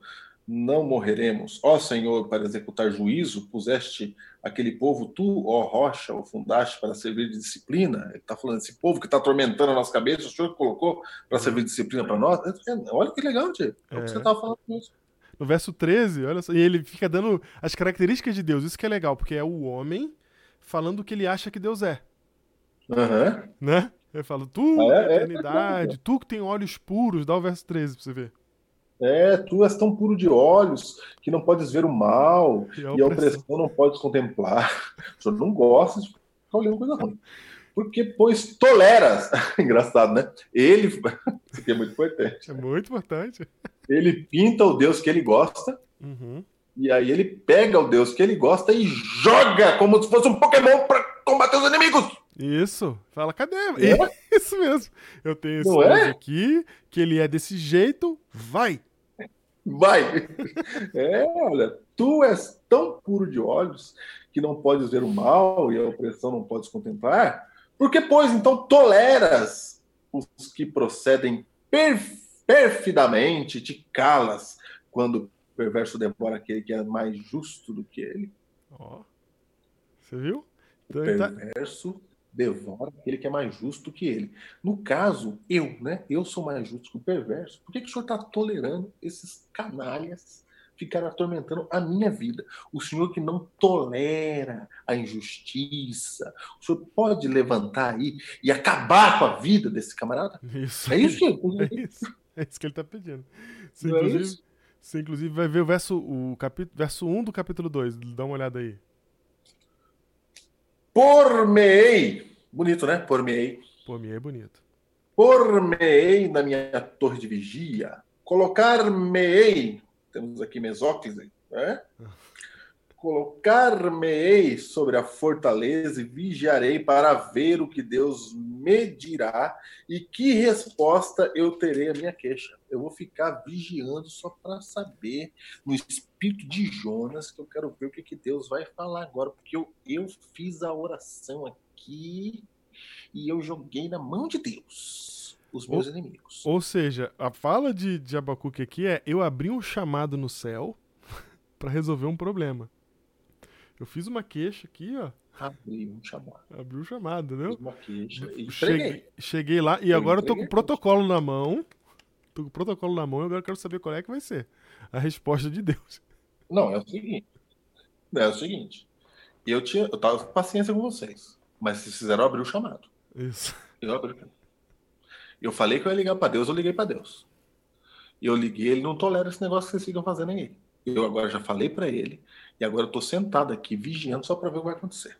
não morreremos. Ó Senhor, para executar juízo, puseste aquele povo, tu, ó rocha, o fundaste para servir de disciplina. Ele está falando desse povo que está atormentando a nossa cabeça, o Senhor colocou para servir de disciplina para nós. É, Olha que legal, Diego. É, o É. que você estava falando isso. No verso 13, olha só, e ele fica dando as características de Deus. Isso que é legal, porque é o homem falando o que ele acha que Deus é, Aham. né? Ele fala, tu, é? é, É, eternidade, tu que tem olhos puros, dá o verso 13 pra você ver. É, tu és tão puro de olhos que não podes ver o mal E e a opressão não podes contemplar. *laughs* O senhor não gosta de ficar olhando coisa ruim. Porque, pois, toleras. *laughs* Engraçado, né? Ele, *laughs* isso aqui é muito importante. É muito importante. Ele pinta o Deus que ele gosta, Uhum. e aí ele pega o Deus que ele gosta e joga como se fosse um Pokémon para combater os inimigos. Isso. Fala, cadê? É? *laughs* Isso mesmo. Eu tenho esse é? aqui, que ele é desse jeito, vai. Vai! *laughs* É, olha, tu és tão puro de olhos que não podes ver o mal e a opressão não podes contemplar, porque, pois, então toleras os que procedem per- perfidamente, te calas quando o perverso devora aquele que é mais justo do que ele. Ó. Você viu? O Então ele tá- perverso devora aquele que é mais justo que ele. No caso, eu, né? Eu sou mais justo que o perverso. Por que, que o senhor está tolerando esses canalhas ficarem atormentando a minha vida? O senhor que não tolera a injustiça. O senhor pode levantar aí e acabar com a vida desse camarada? Isso. É isso, Diego? *laughs* É isso. É isso que ele tá pedindo. Você, é inclusive, isso? você, inclusive, vai ver o verso, o capítulo, verso 1 do capítulo 2. Dá uma olhada aí. Por-me-ei. Bonito, né? Por-me-ei. Pô, minha é bonito. Por-me-ei na minha torre de vigia, colocar-me-ei, temos aqui mesóclise, né? *laughs* Colocar-me-ei sobre a fortaleza e vigiarei para ver o que Deus me dirá e que resposta eu terei à minha queixa. Eu vou ficar vigiando só para saber, no espírito de Jonas, que eu quero ver o que, que Deus vai falar agora, porque eu, eu fiz a oração aqui e eu joguei na mão de Deus os meus inimigos. Ou seja, a fala de, de Abacuque aqui é: eu abri um chamado no céu *laughs* pra resolver um problema. Eu fiz uma queixa aqui, ó. Abri um chamado. Abriu o chamado, entendeu? Fiz uma queixa e. Cheguei, cheguei lá e Eu agora eu tô com o protocolo na mão. Tô com o protocolo na mão e agora eu quero saber qual é que vai ser a resposta de Deus. Não, é o seguinte. É o seguinte. Eu tinha, eu tava com paciência com vocês, mas vocês fizeram abrir o chamado. Isso. Eu abri o chamado. Eu falei que eu ia ligar pra Deus, eu liguei pra Deus. E eu liguei, ele não tolera esse negócio que vocês ficam fazendo aí. Eu agora já falei pra ele e agora eu tô sentado aqui vigiando só pra ver o que vai acontecer.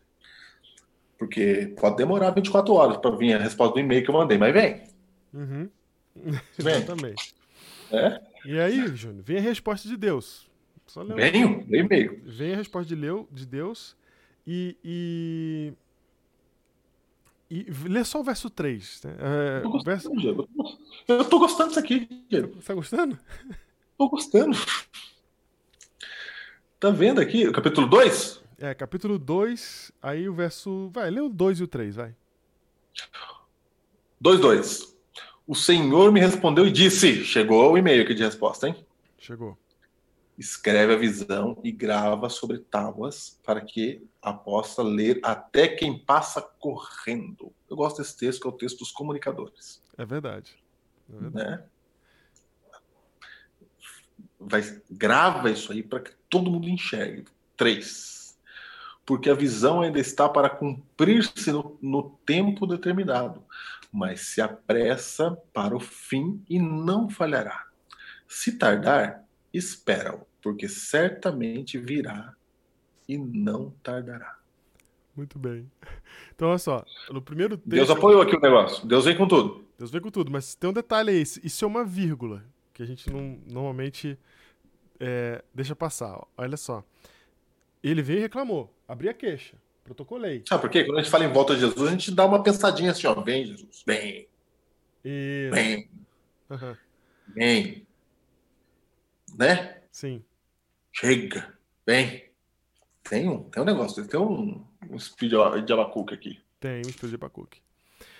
Porque pode demorar 24 horas pra vir a resposta do e-mail que eu mandei, mas vem. Uhum. *laughs* Vem. Exatamente. É? E aí, Júnior, vem a resposta de Deus. Só Venho, vem e-mail. Vem a resposta de, Leu, de Deus e, e. E lê só o verso 3. Né? É, Eu tô verso, gostando, Diego. Eu tô gostando disso aqui, Diego. você tá gostando? Tô gostando. Tá vendo aqui? O capítulo 2? É, capítulo 2, aí o verso. Vai, lê o 2 e o 3, vai. 2, 2. O Senhor me respondeu e disse: Chegou o e-mail aqui de resposta, hein? Chegou. Escreve a visão e grava sobre tábuas para que a possa ler até quem passa correndo. Eu gosto desse texto, que é o texto dos comunicadores. É verdade. É verdade. Né? Vai, grava isso aí para que todo mundo enxergue. Três. Porque a visão ainda está para cumprir-se no, no tempo determinado, mas se apressa para o fim e não falhará. Se tardar, espera-o, porque certamente virá e não tardará. Muito bem. Então, olha só. No primeiro texto. Deus apoiou aqui o negócio. Deus vem com tudo. Deus vem com tudo, mas tem um detalhe aí. Isso é uma vírgula, que a gente não, normalmente é, deixa passar. Olha só. Ele veio e reclamou. Abri a queixa. Protocolei. Sabe por quê? Quando a gente fala em volta de Jesus, a gente dá uma pensadinha assim, ó. Vem, Jesus. Vem, E... vem, Aham, vem. Né? Sim. Chega, vem. Tem um, tem um negócio, tem um, um speed de Abacuque aqui. Tem um espírito de Abacuque.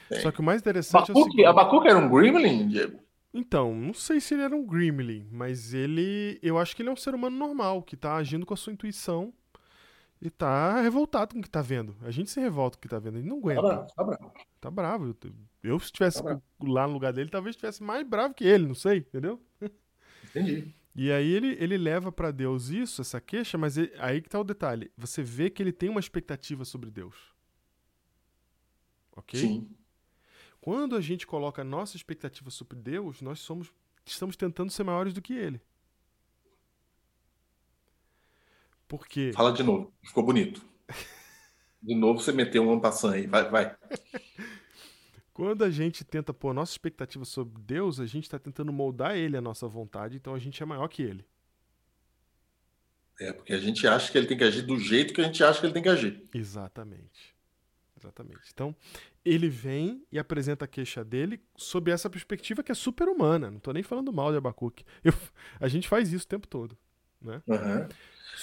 Tem. Só que o mais interessante é o Abacuque, seguinte. Abacuque era um gremlin, Diego? Então, não sei se ele era um Grimly, mas ele. Eu acho que ele é um ser humano normal, que tá agindo com a sua intuição e tá revoltado com o que tá vendo. A gente se revolta com o que tá vendo, a gente não Tá aguenta. bravo, tá bravo. Tá bravo. Eu, se estivesse Tá lá no lugar dele, talvez estivesse mais bravo que ele, não sei, entendeu? Entendi. E aí ele, ele leva pra Deus isso, essa queixa, mas ele- aí que tá o detalhe. Você vê que ele tem uma expectativa sobre Deus. Ok? Sim. Quando a gente coloca a nossa expectativa sobre Deus, nós somos estamos tentando ser maiores do que ele. Porque Fala de novo, ficou bonito. *laughs* De novo você meteu um passando aí, vai, vai. quando a gente tenta pôr a nossa expectativa sobre Deus, a gente está tentando moldar ele à nossa vontade, então a gente é maior que ele. É, porque a gente acha que ele tem que agir do jeito que a gente acha que ele tem que agir. Exatamente. Exatamente. Então, ele vem e apresenta a queixa dele sob essa perspectiva que é super humana. Não tô nem falando mal de Abacuque. Eu- a gente faz isso o tempo todo. Né? Aham.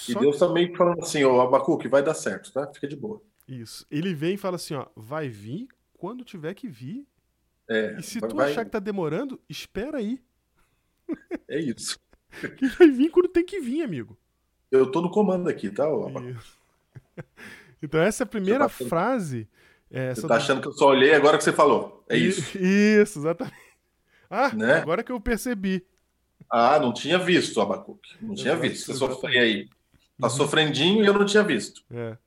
E Deus que falando assim, ô Abacuque, vai dar certo, tá? Fica de boa. Isso. Ele vem e fala assim, ó, vai vir quando tiver que vir. É, E se vai- tu vai- achar que tá demorando, espera aí. é isso. *laughs* Que vai vir quando tem que vir, amigo. Eu tô no comando aqui, tá, ô Abacuque? Então essa é a primeira tá- frase. é, Você tá do- achando que eu só olhei agora que você falou. É isso. Isso, exatamente. Ah, Né? agora que eu percebi. Ah, não tinha visto, Abacuque. Não tinha visto. Você sofria aí. Tá Uhum. sofrendinho e eu não tinha visto. É,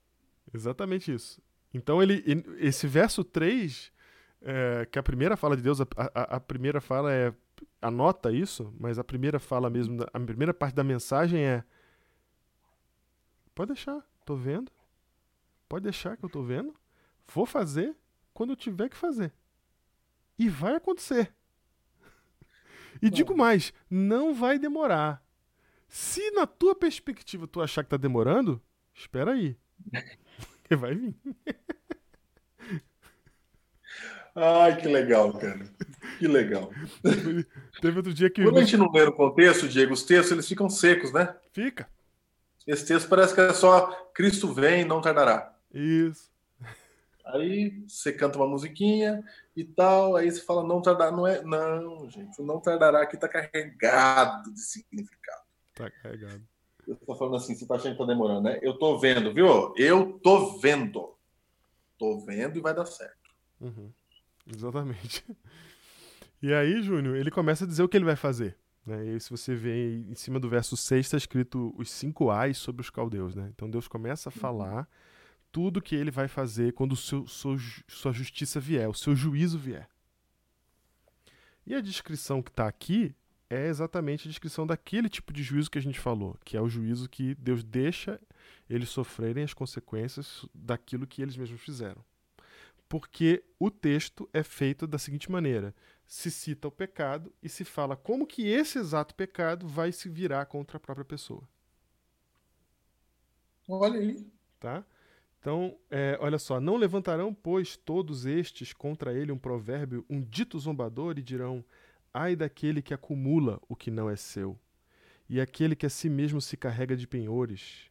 exatamente isso. Então ele, esse verso 3, é, que a primeira fala de Deus, a, a- a primeira fala é anota isso, mas a primeira fala mesmo, da- a primeira parte da mensagem é pode deixar, tô vendo. Pode deixar que eu tô vendo. Vou fazer quando eu tiver que fazer. E vai acontecer. E digo mais, não vai demorar. Se na tua perspectiva tu achar que tá demorando, espera aí. *laughs* Porque vai vir. Ai, que legal, cara. Que legal. Teve outro dia que. Quando a gente não lê no contexto, Diego, os textos eles ficam secos, né? Fica. Esse texto parece que é só Cristo vem e não tardará. Isso. Aí você canta uma musiquinha e tal, aí você fala não tardará, não é? Não, gente, não tardará aqui tá carregado de significado. Tá carregado. Eu tô falando assim, você tá achando que tá demorando, né? Eu tô vendo, viu? Eu tô vendo. Tô vendo e vai dar certo. Uhum. Exatamente. E aí, Júnior, ele começa a dizer o que ele vai fazer. Né? E aí, se você vê em cima do verso 6, está escrito os cinco ais sobre os caldeus. Né? Então Deus começa a falar tudo que ele vai fazer quando seu, seu- sua justiça vier, o seu juízo vier. E a descrição que está aqui é exatamente a descrição daquele tipo de juízo que a gente falou, que é o juízo que Deus deixa eles sofrerem as consequências daquilo que eles mesmos fizeram. Porque o texto é feito da seguinte maneira: se cita o pecado e se fala como que esse exato pecado vai se virar contra a própria pessoa. Olha aí. Tá? Então, é, olha só, não levantarão, pois, todos estes contra ele um provérbio, um dito zombador, e dirão: Ai daquele que acumula o que não é seu, e aquele que a si mesmo se carrega de penhores.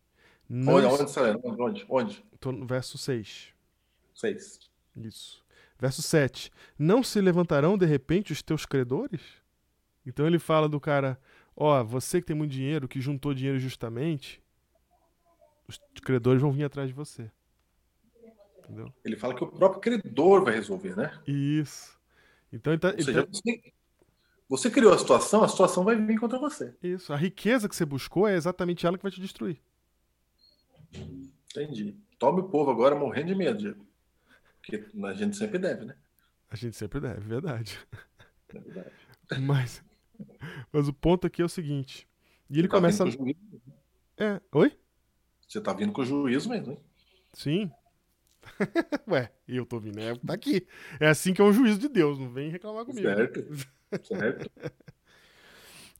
Não onde lendo? Onde? Onde? Tô no verso 6. Seis. Isso. Verso 7. Não se levantarão de repente os teus credores? Então ele fala do cara: Ó, você que tem muito dinheiro, que juntou dinheiro justamente, os credores vão vir atrás de você. Entendeu? Ele fala que o próprio credor vai resolver, né? Isso. Então tá, Ou seja, tá- você, você criou a situação, a situação vai vir contra você. Isso. A riqueza que você buscou é exatamente ela que vai te destruir. Entendi. Tome o povo agora morrendo de medo, Diego. Porque a gente sempre deve, né? A gente sempre deve, verdade. É verdade. *laughs* Mas, mas o ponto aqui é o seguinte. E ele tá começa. com juízo? É. Oi? Você tá vindo com o juízo mesmo, hein? Sim. *laughs* Ué, eu tô vindo, é, tá aqui. É assim que é o juízo de Deus, não vem reclamar comigo. Certo. Certo. *laughs*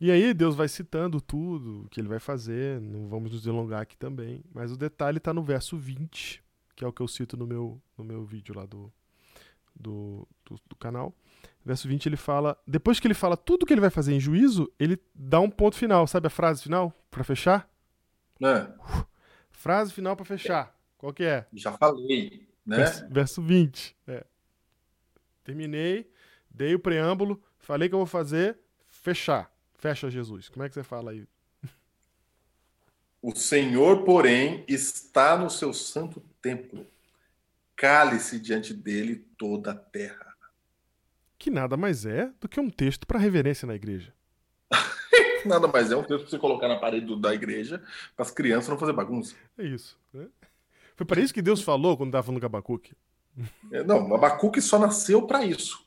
E aí Deus vai citando tudo que ele vai fazer, não vamos nos delongar aqui também, mas o detalhe tá no verso 20, que é o que eu cito no meu, no meu vídeo lá do, do, do, do canal. Verso 20 ele fala, depois que ele fala tudo que ele vai fazer em juízo, ele dá um ponto final, sabe a frase final pra fechar? Né? Frase final pra fechar. Qual que é? Já falei, né? Verso, verso 20. É. Terminei, dei o preâmbulo, falei que eu vou fazer, fechar. Fecha Jesus. Como é que você fala aí? O Senhor, porém, está no seu santo templo. Cale-se diante dele toda a terra. Que nada mais é do que um texto para reverência na igreja. *laughs* Nada mais é um texto para você colocar na parede da igreja para as crianças não fazer bagunça. É isso. Né? Foi para isso que Deus falou quando estava falando com Abacuque. É, não, Abacuque só nasceu para isso.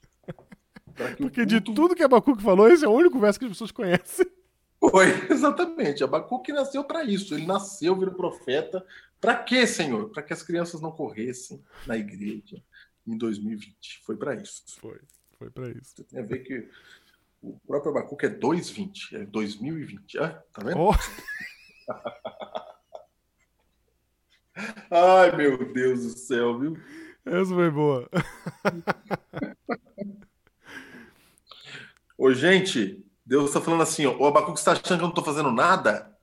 Pra Porque de culto- tudo que Abacuque falou, esse é o único verso que as pessoas conhecem. Foi, *laughs* exatamente. Abacuque nasceu para isso. Ele nasceu, virou profeta. Para quê, Senhor? Para que as crianças não corressem na igreja em 2020. Foi para isso. Foi, foi para isso. Você tem a ver que o próprio Abacuque é 2,20, é 2020. Ah, tá vendo? Ó, *laughs* Ai, meu Deus do céu, viu? essa foi boa. *laughs* Ô, gente, Deus está falando assim, ó, o Abacuque está achando que eu não estou fazendo nada?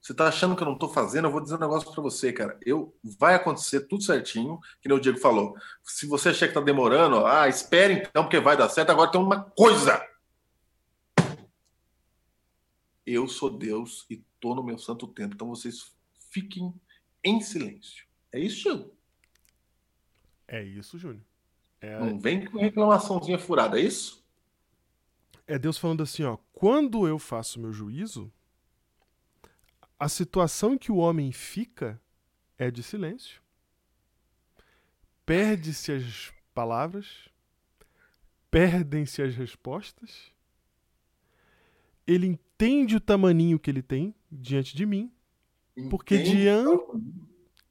Você está achando que eu não estou fazendo? Eu vou dizer um negócio para você, cara. Eu vai acontecer tudo certinho, que nem o Diego falou. Se você achar que está demorando, ó, ah, espere então, porque vai dar certo. Agora tem uma coisa. Eu sou Deus e tô no meu santo templo. Então vocês fiquem em silêncio. É isso, Diego? É isso, Júnior. É, Não vem com reclamaçãozinha furada, é isso? é Deus falando assim, ó, quando eu faço meu juízo, a situação que o homem fica é de silêncio. Perde-se as palavras, perdem-se as respostas. Ele entende o tamaninho que ele tem diante de mim. Porque diante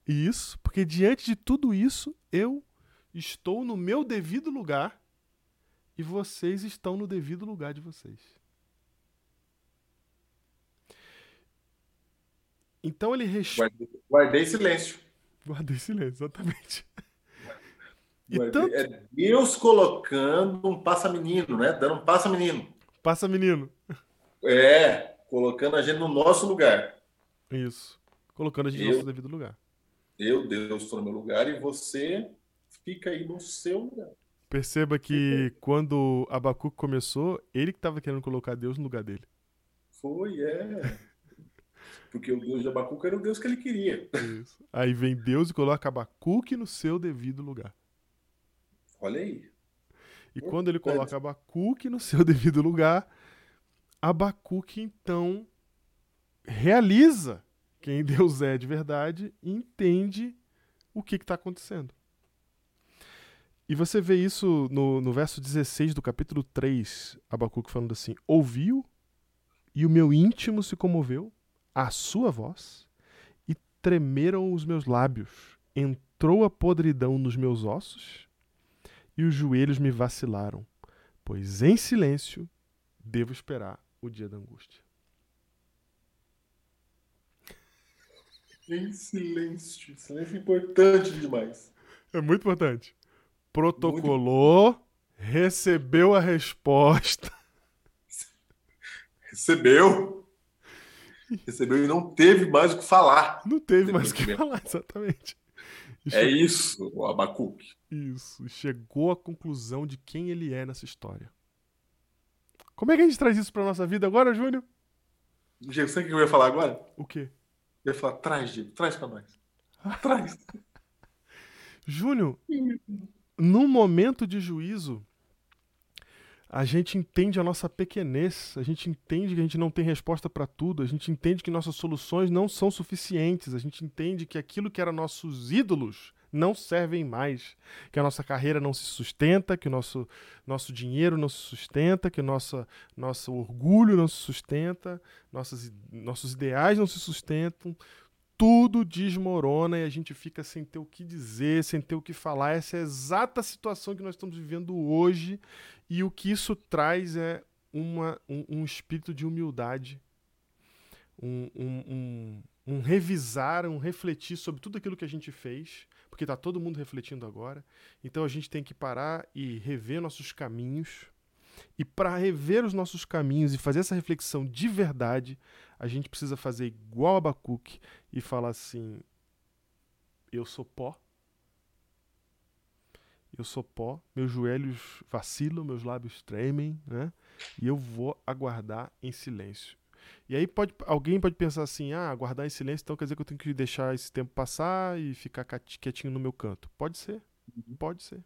isso, porque diante de tudo isso, eu estou no meu devido lugar e vocês estão no devido lugar de vocês. Então ele responde. Guardei, guardei silêncio. Guardei silêncio, exatamente. Guardei- tanto- É Deus colocando um passa-menino, né? Dando um passa-menino. Passa, menino. É, colocando a gente no nosso lugar. Isso. Colocando a gente no Eu- nosso devido lugar. Eu, Deus, estou no meu lugar e você fica aí no seu lugar. Perceba que quando Abacuque começou, ele que estava querendo colocar Deus no lugar dele. Foi, é. *laughs* Porque o Deus de Abacuque era o Deus que ele queria. Isso. Aí vem Deus e coloca Abacuque no seu devido lugar. Olha aí. E quando ele coloca Abacuque no seu *laughs* devido lugar, Abacuque então realiza quem Deus é de verdade e entende o que está acontecendo. E você vê isso no, no verso 16 do capítulo 3, Abacuque falando assim: Ouviu e o meu íntimo se comoveu, a sua voz, e tremeram os meus lábios, entrou a podridão nos meus ossos, e os joelhos me vacilaram, pois em silêncio devo esperar o dia da angústia. Em silêncio. Silêncio é importante demais. É muito importante. Protocolou, muito... recebeu a resposta. Recebeu. Recebeu e não teve mais o que falar. Não teve mais o que falar, exatamente. É isso, o Abacuque. Isso. Chegou à conclusão de quem ele é nessa história. Como é que a gente traz isso pra nossa vida agora, Júnior? Sabe o que eu ia falar agora? O quê? Eu ia falar, traz, Diego, traz pra nós. Traz. *laughs* Júnior, num momento de juízo, a gente entende a nossa pequenez, a gente entende que a gente não tem resposta para tudo, a gente entende que nossas soluções não são suficientes, a gente entende que aquilo que eram nossos ídolos não servem mais, que a nossa carreira não se sustenta, que o nosso, nosso dinheiro não se sustenta, que o nosso, nosso orgulho não se sustenta, nossas, nossos ideais não se sustentam, tudo desmorona e a gente fica sem ter o que dizer, sem ter o que falar. Essa é a exata situação que nós estamos vivendo hoje e o que isso traz é uma, um, um espírito de humildade, um, um, um, revisar, um refletir sobre tudo aquilo que a gente fez, porque está todo mundo refletindo agora. Então a gente tem que parar e rever nossos caminhos. E para rever os nossos caminhos e fazer essa reflexão de verdade, a gente precisa fazer igual a Abacuque e falar assim: eu sou pó. Eu sou pó, meus joelhos vacilam, meus lábios tremem, né? E eu vou aguardar em silêncio. E aí pode, alguém pode pensar assim: ah, aguardar em silêncio, então quer dizer que eu tenho que deixar esse tempo passar e ficar quietinho no meu canto. Pode ser, uhum. pode ser.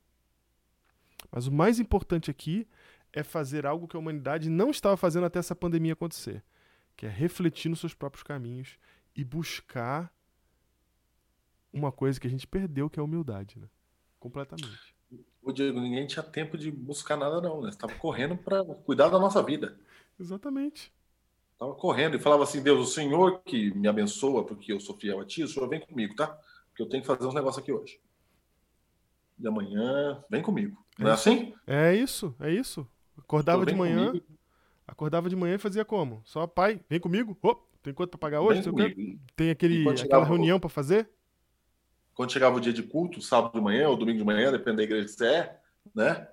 Mas o mais importante aqui é fazer algo que a humanidade não estava fazendo até essa pandemia acontecer, que é refletir nos seus próprios caminhos e buscar uma coisa que a gente perdeu, que é a humildade, né? Completamente. O Diego, ninguém tinha tempo de buscar nada, não, né? Estava correndo para cuidar da nossa vida. Exatamente. Estava correndo e falava assim: Deus, o Senhor que me abençoa porque eu sou fiel a Ti, o Senhor vem comigo, tá? Porque eu tenho que fazer uns negócios aqui hoje. E amanhã, vem comigo. Não é, é assim? É isso, é isso. Acordava de manhã, comigo. acordava de manhã e fazia como? Só, pai, vem comigo. Oh, tem quanto para pagar hoje? Tem, tem aquele, aquela reunião para fazer? Quando chegava o dia de culto, sábado de manhã ou domingo de manhã, dependendo da igreja que você é, né?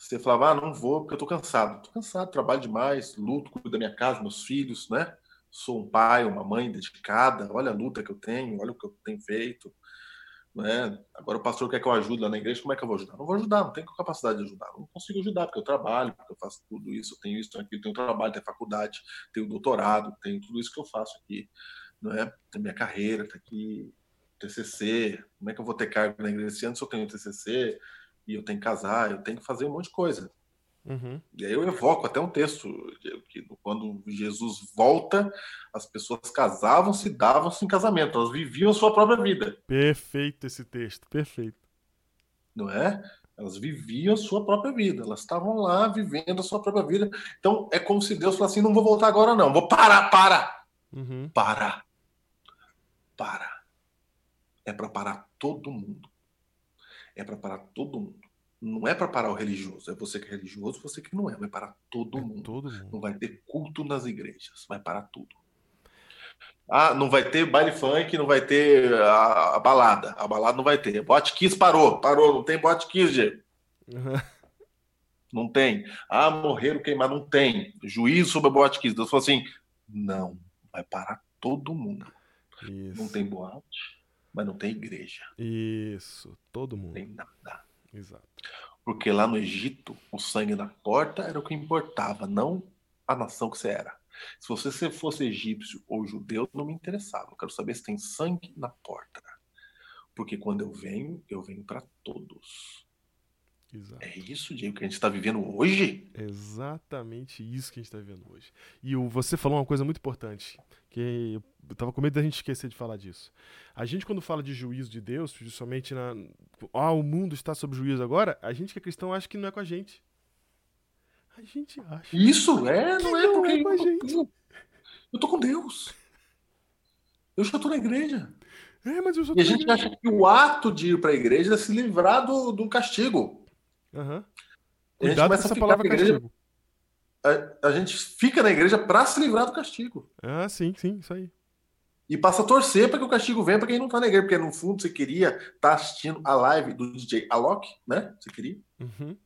Você falava, ah, não vou porque eu tô cansado. Tô cansado, trabalho demais, luto, cuido da minha casa, meus filhos, né? Sou um pai, uma mãe dedicada, olha a luta que eu tenho, olha o que eu tenho feito. Né? Agora o pastor quer que eu ajude lá na igreja, como é que eu vou ajudar? Não vou ajudar, não tenho capacidade de ajudar. Não consigo ajudar, porque eu trabalho, porque eu faço tudo isso, eu tenho isso, tenho aquilo, tenho trabalho, tenho faculdade, tenho doutorado, tenho tudo isso que eu faço aqui. Não é? Tem minha carreira, tá aqui, TCC, como é que eu vou ter cargo na igreja esse ano se eu tenho TCC e eu tenho que casar, eu tenho que fazer um monte de coisa. Uhum. E aí eu evoco até um texto que quando Jesus volta, as pessoas casavam-se, davam-se em casamento, elas viviam a sua própria vida. Perfeito esse texto, perfeito. Não é? Elas viviam a sua própria vida, elas estavam lá vivendo a sua própria vida. Então é como se Deus falasse assim: não vou voltar agora, não, vou parar, para, uhum. para, para é para parar todo mundo. É para parar todo mundo. Não é para parar o religioso. É você que é religioso, você que não é. Vai parar todo, é mundo. todo mundo. Não vai ter culto nas igrejas. Vai parar tudo. Ah, não vai ter baile funk, não vai ter a, a balada. A balada não vai ter. Bote Kiss parou. Parou. Não tem bote Kiss, Diego. *laughs* Uhum. Não tem. Ah, morreram queimados. Não tem. Juízo sobre a boate. Deus falou assim: não. Vai parar todo mundo. Isso. Não tem boate mas não tem igreja. Isso, todo mundo. Não tem nada. Exato. Porque lá no Egito, o sangue na porta era o que importava, não a nação que você era. Se você fosse egípcio ou judeu, não me interessava. Eu quero saber se tem sangue na porta. Porque quando eu venho, eu venho para todos. Exato. É isso, Diego, que a gente está vivendo hoje? Exatamente isso que a gente está vivendo hoje. E você falou uma coisa muito importante, que eu tava com medo da gente esquecer de falar disso. A gente, quando fala de juízo de Deus, somente na. Ah, o mundo está sob juízo agora, a gente que é cristão acha que não é com a gente. A gente acha. Isso, é, não é não porque. é com a gente. eu, eu tô com Deus. Eu já tô na igreja. É, mas eu E a gente acha que o ato de ir para a igreja é se livrar do, do castigo. Gente Cuidado com começa a essa ficar palavra igreja- castigo. A, a gente fica na igreja para se livrar do castigo. Ah, sim, sim, isso aí. E passa a torcer para que o castigo venha para quem não tá na igreja. Porque no fundo você queria estar assistindo a live do DJ Alok, né? Você queria. Uhum.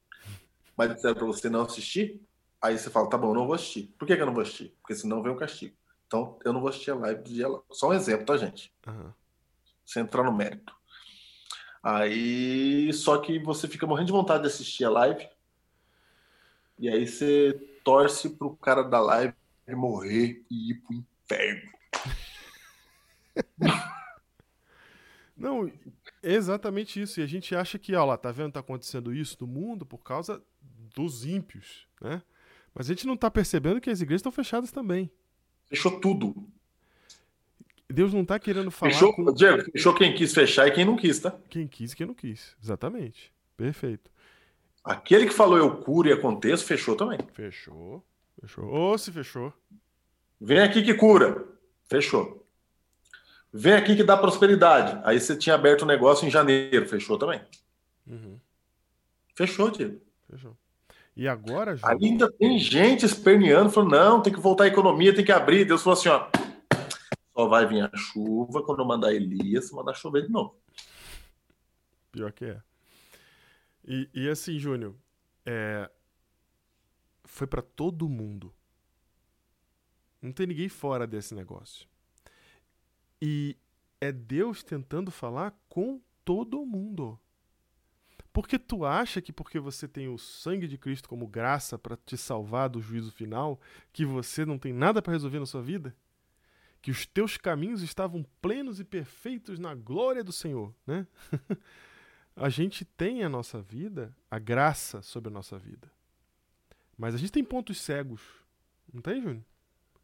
Mas disseram para você não assistir. Aí você fala, tá bom, eu não vou assistir. Por que, que eu não vou assistir? Porque senão vem o castigo. Então eu não vou assistir a live do DJ Alok. Só um exemplo, tá, gente? Aham. Sem entrar no mérito. Aí, só que você fica morrendo de vontade de assistir a live. E aí você torce pro cara da live morrer e ir pro inferno. *laughs* Não, é exatamente isso. E a gente acha que, ó lá, tá vendo, tá acontecendo isso no mundo por causa dos ímpios, né? Mas a gente não tá percebendo que as igrejas estão fechadas também. Fechou tudo. Deus não tá querendo falar Fechou, com Diego, fechou quem quis fechar e quem não quis, tá? quem quis e quem não quis. Exatamente. Perfeito. Aquele que falou eu curo e aconteço, fechou também. Fechou. Fechou. Ou se fechou. Vem aqui que cura. Fechou. Vem aqui que dá prosperidade. Aí você tinha aberto o negócio em janeiro. Fechou também. Uhum. Fechou, Diego. Fechou. E agora, Júlio, Ainda tem gente esperneando, falando, não, tem que voltar a economia, tem que abrir. Deus falou assim, ó, só vai vir a chuva quando eu mandar Elias, mandar chover de novo. Pior que é. E, e assim, Júnior, é, foi pra todo mundo. Não tem ninguém fora desse negócio. E é Deus tentando falar com todo mundo. Porque tu acha que porque você tem o sangue de Cristo como graça pra te salvar do juízo final, que você não tem nada pra resolver na sua vida? Que os teus caminhos estavam plenos e perfeitos na glória do Senhor, né? *laughs* a gente tem a nossa vida, a graça sobre a nossa vida. Mas a gente tem pontos cegos. Não tem, Júnior?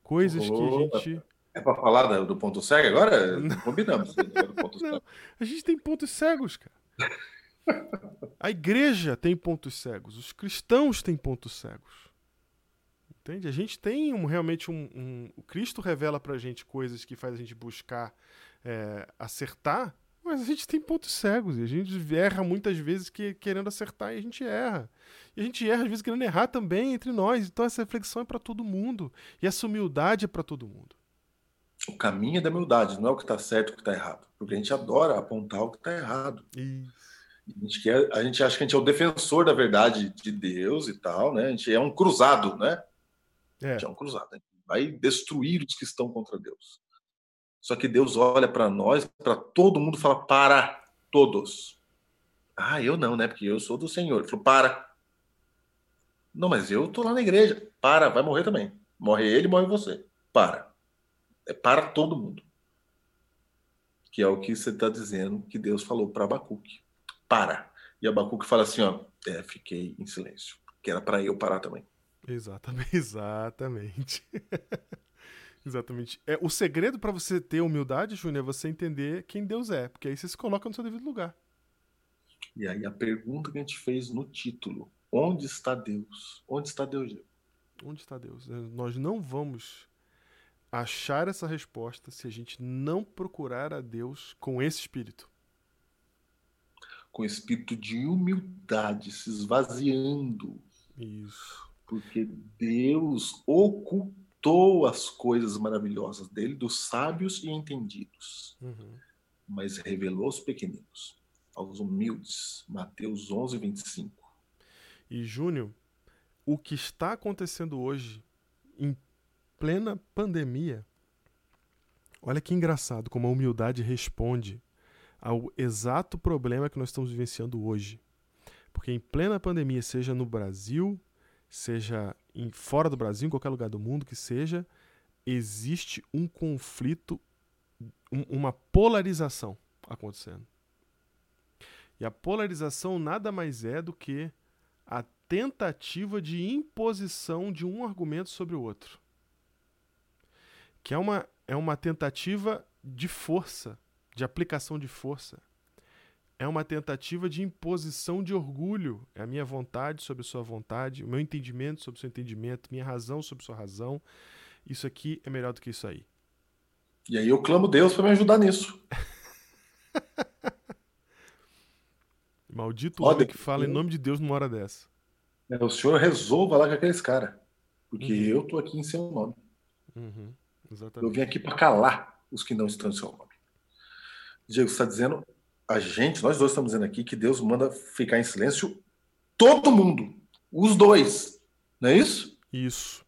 Coisas que a gente. É pra falar do ponto cego agora? *laughs* Combinamos. ponto Não. A gente tem pontos cegos, cara. *laughs* A igreja tem pontos cegos. Os cristãos têm pontos cegos. Entende? A gente tem um, realmente um, um- O Cristo revela pra gente coisas que faz a gente buscar é, acertar, mas a gente tem pontos cegos. E a gente erra muitas vezes que, querendo acertar e a gente erra. E a gente erra às vezes querendo errar também entre nós. Então essa reflexão é pra todo mundo. E essa humildade é pra todo mundo. O caminho é da humildade, não é o que tá certo e o que tá errado. Porque a gente adora apontar o que tá errado. Isso. A gente, quer, a gente acha que a gente é o defensor da verdade de Deus e tal, né? A gente é um cruzado, né? É. um cruzado. Gente vai destruir os que estão contra Deus. Só que Deus olha para nós, para todo mundo, fala: para todos. Ah, eu não, né? Porque eu sou do Senhor. Ele falou: para. Não, mas eu tô lá na igreja. Para, vai morrer também. Morre ele, morre você. Para. É para todo mundo. Que é o que você está dizendo que Deus falou para Abacuque. Para. E Abacuque fala assim: ó, é, fiquei em silêncio. Que era para eu parar também. *laughs* Exatamente. Exatamente. *laughs* Exatamente. É, o segredo pra você ter humildade, Júnior, é você entender quem Deus é, porque aí você se coloca no seu devido lugar. E aí a pergunta que a gente fez no título: onde está Deus? Onde está Deus? Onde está Deus? É, Nós não vamos achar essa resposta se a gente não procurar a Deus com esse espírito. Com espírito de humildade, se esvaziando, Isso. Porque Deus ocultou as coisas maravilhosas dele dos sábios e entendidos, Uhum. mas revelou aos pequeninos, aos humildes. Mateus 11, 25. E, Júnior, o que está acontecendo hoje, em plena pandemia, olha que engraçado como a humildade responde ao exato problema que nós estamos vivenciando hoje. Porque em plena pandemia, seja no Brasil, seja em, fora do Brasil, em qualquer lugar do mundo que seja, existe um conflito, um- uma polarização acontecendo. E a polarização nada mais é do que a tentativa de imposição de um argumento sobre o outro. Que é uma, é uma tentativa de força, de aplicação de força. É uma tentativa de imposição de orgulho. É a minha vontade sobre a sua vontade, o meu entendimento sobre o seu entendimento, minha razão sobre a sua razão. Isso aqui é melhor do que isso aí. E aí eu clamo Deus para me ajudar nisso. *laughs* Maldito Ó, homem que fala em nome de Deus numa hora dessa. É, o senhor resolva lá com aqueles caras. Porque Uhum. eu tô aqui em seu nome. Uhum, Eu vim aqui para calar os que não estão em seu nome. Diego, você está dizendo, a gente, nós dois estamos dizendo aqui que Deus manda ficar em silêncio todo mundo. Os dois. Não é isso? Isso.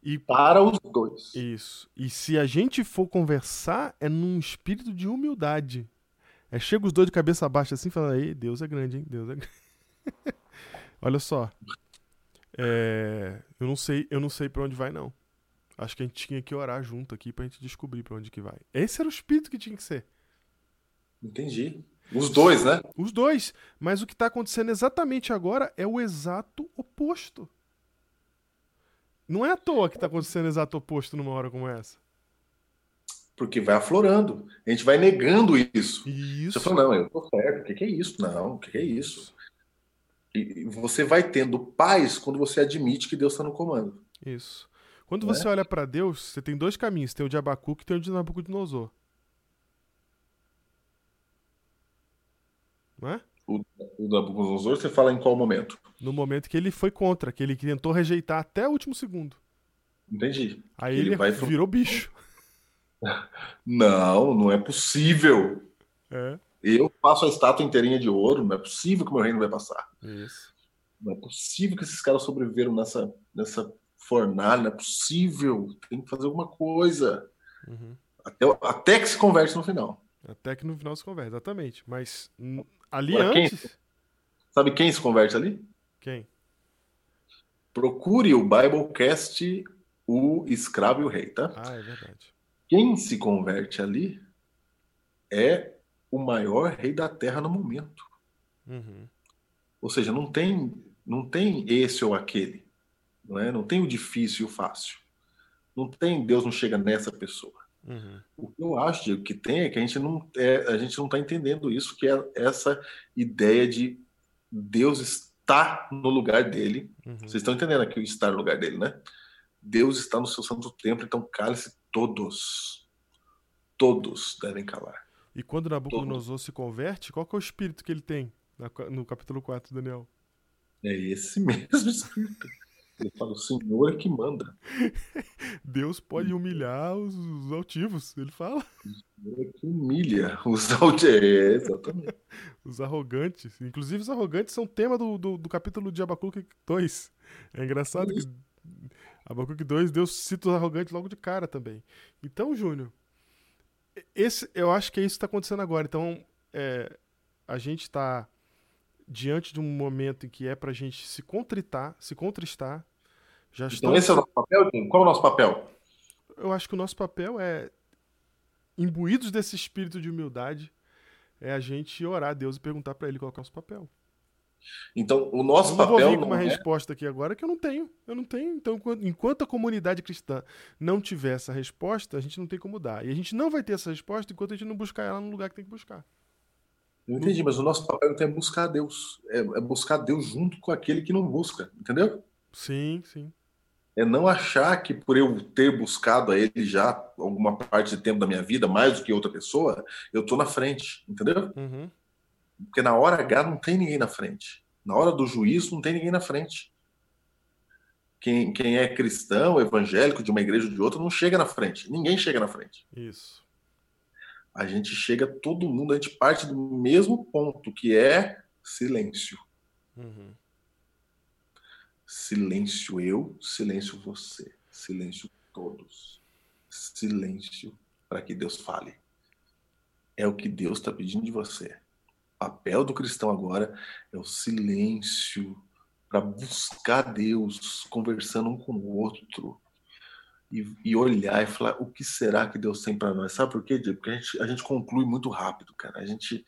E Para os dois. Isso. E se a gente for conversar, é num espírito de humildade. É chega os dois de cabeça baixa assim, falando, aí, Deus é grande, hein? Deus é grande. *laughs* Olha só. É, eu não sei, eu não sei para onde vai não. Acho que a gente tinha que orar junto aqui pra gente descobrir pra onde que vai. Esse era o espírito que tinha que ser. Entendi. Os dois, né? Os dois. Mas o que tá acontecendo exatamente agora é o exato oposto. Não é à toa que tá acontecendo o exato oposto numa hora como essa. Porque vai aflorando. A gente vai negando isso. Isso. Você fala, não, eu tô certo. O que, que é isso? Não, o que, que é isso? E você vai tendo paz quando você admite que Deus está no comando. Isso. Quando Né? você olha pra Deus, você tem dois caminhos. Tem o de Abacuque e tem o de Nabucodonosor. Não é? O Nabucodonosor, você fala em qual momento? No momento que ele foi contra, que ele tentou rejeitar até o último segundo. Entendi. Aí Ele ele, vai virou bicho. *laughs* Não, não é possível. É. Eu faço a estátua inteirinha de ouro, não é possível que o meu reino vai passar. Isso. Não é possível que esses caras sobreviveram nessa, nessa fornalha, não é possível. Tem que fazer alguma coisa. Uhum. Até, até que se converte no final. Até que no final se conversa, exatamente. Mas ali Agora, quem- antes. Sabe quem se converte ali? Quem? Procure o Biblecast, o escravo e o rei, tá? Ah, é verdade. Quem se converte ali é o maior rei da terra no momento. Uhum. Ou seja, não tem, não tem esse ou aquele. Não, é? não tem o difícil e o fácil. Não tem, Deus não chega nessa pessoa. Uhum. O que eu acho Diego, que tem é que a gente não é, a gente não está entendendo isso, que é essa ideia de Deus está no lugar dele. Uhum. Vocês estão entendendo aqui o estar no lugar dele, né? Deus está no seu santo templo, então cale-se todos. Todos devem calar. E quando Nabucodonosor se converte, qual que é o espírito que ele tem no capítulo 4, Daniel? É esse mesmo *laughs* espírito. Ele fala, o Senhor é que manda. *laughs* Deus pode humilhar os, os altivos, ele fala. *laughs* O Senhor é que humilha os aldeia. É, exatamente. *laughs* Os arrogantes. Inclusive, os arrogantes são tema do, do, do capítulo de Abacuque 2. É engraçado que Abacuque 2, Deus cita os arrogantes logo de cara também. Então, Júnior, esse, eu acho que é isso que está acontecendo agora. Então, é, a gente está diante de um momento em que é pra gente se contritar, se contristar. Já Então estamos, esse é o nosso papel, Diego? Qual é o nosso papel? eu acho que o nosso papel é, imbuídos desse espírito de humildade, é a gente orar a Deus e perguntar pra Ele qual é o nosso papel. Então, o nosso eu não vou papel vir com uma é... resposta aqui agora que eu não tenho. Eu não tenho. Então, enquanto a comunidade cristã não tiver essa resposta, a gente não tem como dar. E a gente não vai ter essa resposta enquanto a gente não buscar ela no lugar que tem que buscar. Eu entendi, mas o nosso papel então é buscar Deus. É, é buscar Deus junto com aquele que não busca, entendeu? Sim, sim. É não achar que por eu ter buscado a ele já alguma parte de tempo da minha vida, mais do que outra pessoa, eu tô na frente, entendeu? Uhum. Porque na hora H não tem ninguém na frente. Na hora do juízo não tem ninguém na frente. Quem, quem é cristão, evangélico, de uma igreja ou de outra, não chega na frente. Ninguém chega na frente. Isso. A gente chega, todo mundo, a gente parte do mesmo ponto, que é silêncio. Uhum. Silêncio eu, silêncio você, silêncio todos. Silêncio para que Deus fale. É o que Deus está pedindo de você. O papel do cristão agora é o silêncio para buscar Deus, conversando um com o outro. E, e olhar e falar o que será que Deus tem para nós. Sabe por quê, Diego? Porque a gente, a gente conclui muito rápido, cara. A gente,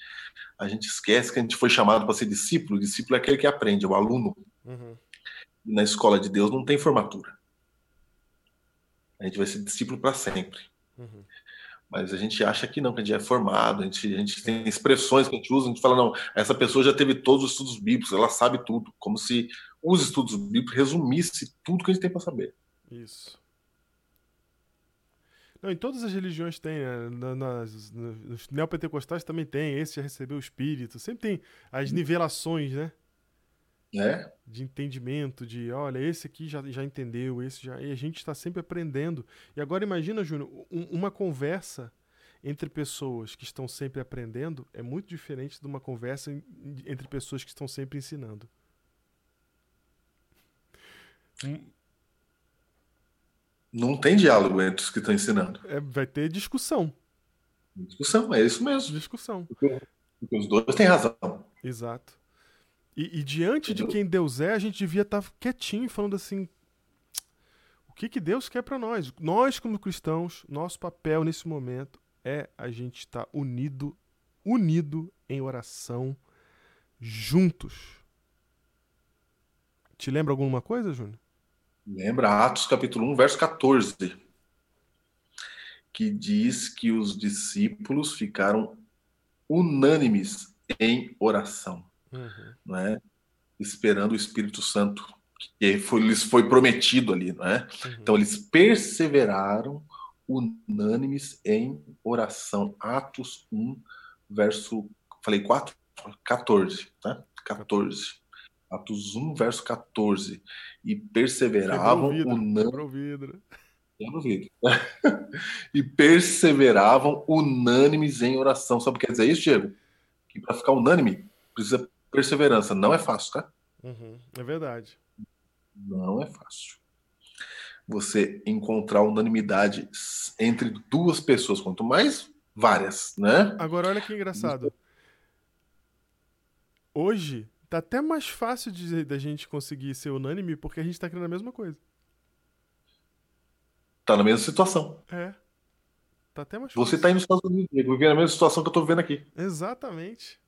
a gente esquece que a gente foi chamado para ser discípulo. O discípulo é aquele que aprende, é o aluno. Uhum. Na escola de Deus não tem formatura. A gente vai ser discípulo para sempre. Uhum. Mas a gente acha que não, que a gente é formado, a gente, a gente tem expressões que a gente usa, a gente fala, não, essa pessoa já teve todos os estudos bíblicos, ela sabe tudo, como se os estudos bíblicos resumisse tudo que a gente tem para saber. Isso. Não, em todas as religiões tem, né? Na- nas, nos neopentecostais também tem, esse já recebeu o espírito, sempre tem as nivelações, né? Né? De entendimento, de olha, esse aqui já, já entendeu, esse já. E a gente está sempre aprendendo. E agora imagina, Júnior, um- uma conversa entre pessoas que estão sempre aprendendo é muito diferente de uma conversa entre pessoas que estão sempre ensinando. Hum, Não tem diálogo entre os que estão ensinando. é, vai ter discussão. Discussão, é isso mesmo. Discussão. Porque os dois têm razão. Exato. E, e diante de quem Deus é, a gente devia estar quietinho falando assim: o que, que Deus quer para nós? Nós, como cristãos, nosso papel nesse momento é a gente estar unido, unido em oração, juntos. Te lembra alguma coisa, Júnior? Lembra Atos capítulo 1, verso 14, que diz que os discípulos ficaram unânimes em oração, não é? Esperando o Espírito Santo, que foi, lhes foi prometido ali, não é? Então eles perseveraram unânimes em oração. Atos 1, verso, falei 4, 14, tá? 14. Atos 1, verso 14. E perseveravam vidro, unânimes. *laughs* e perseveravam unânimes em oração. Sabe o que quer dizer isso, Diego? Que para ficar unânime precisa perseverança. Não é fácil, tá? Uhum, É verdade. Não é fácil. Você encontrar unanimidade entre duas pessoas, quanto mais várias, né? Agora, olha que engraçado. Hoje, tá até mais fácil de, da gente conseguir ser unânime porque a gente tá querendo a mesma coisa. Tá na mesma situação. É. Tá até mais Você fácil. tá aí nos Estados Unidos, vivendo a mesma situação que eu tô vivendo aqui. Exatamente.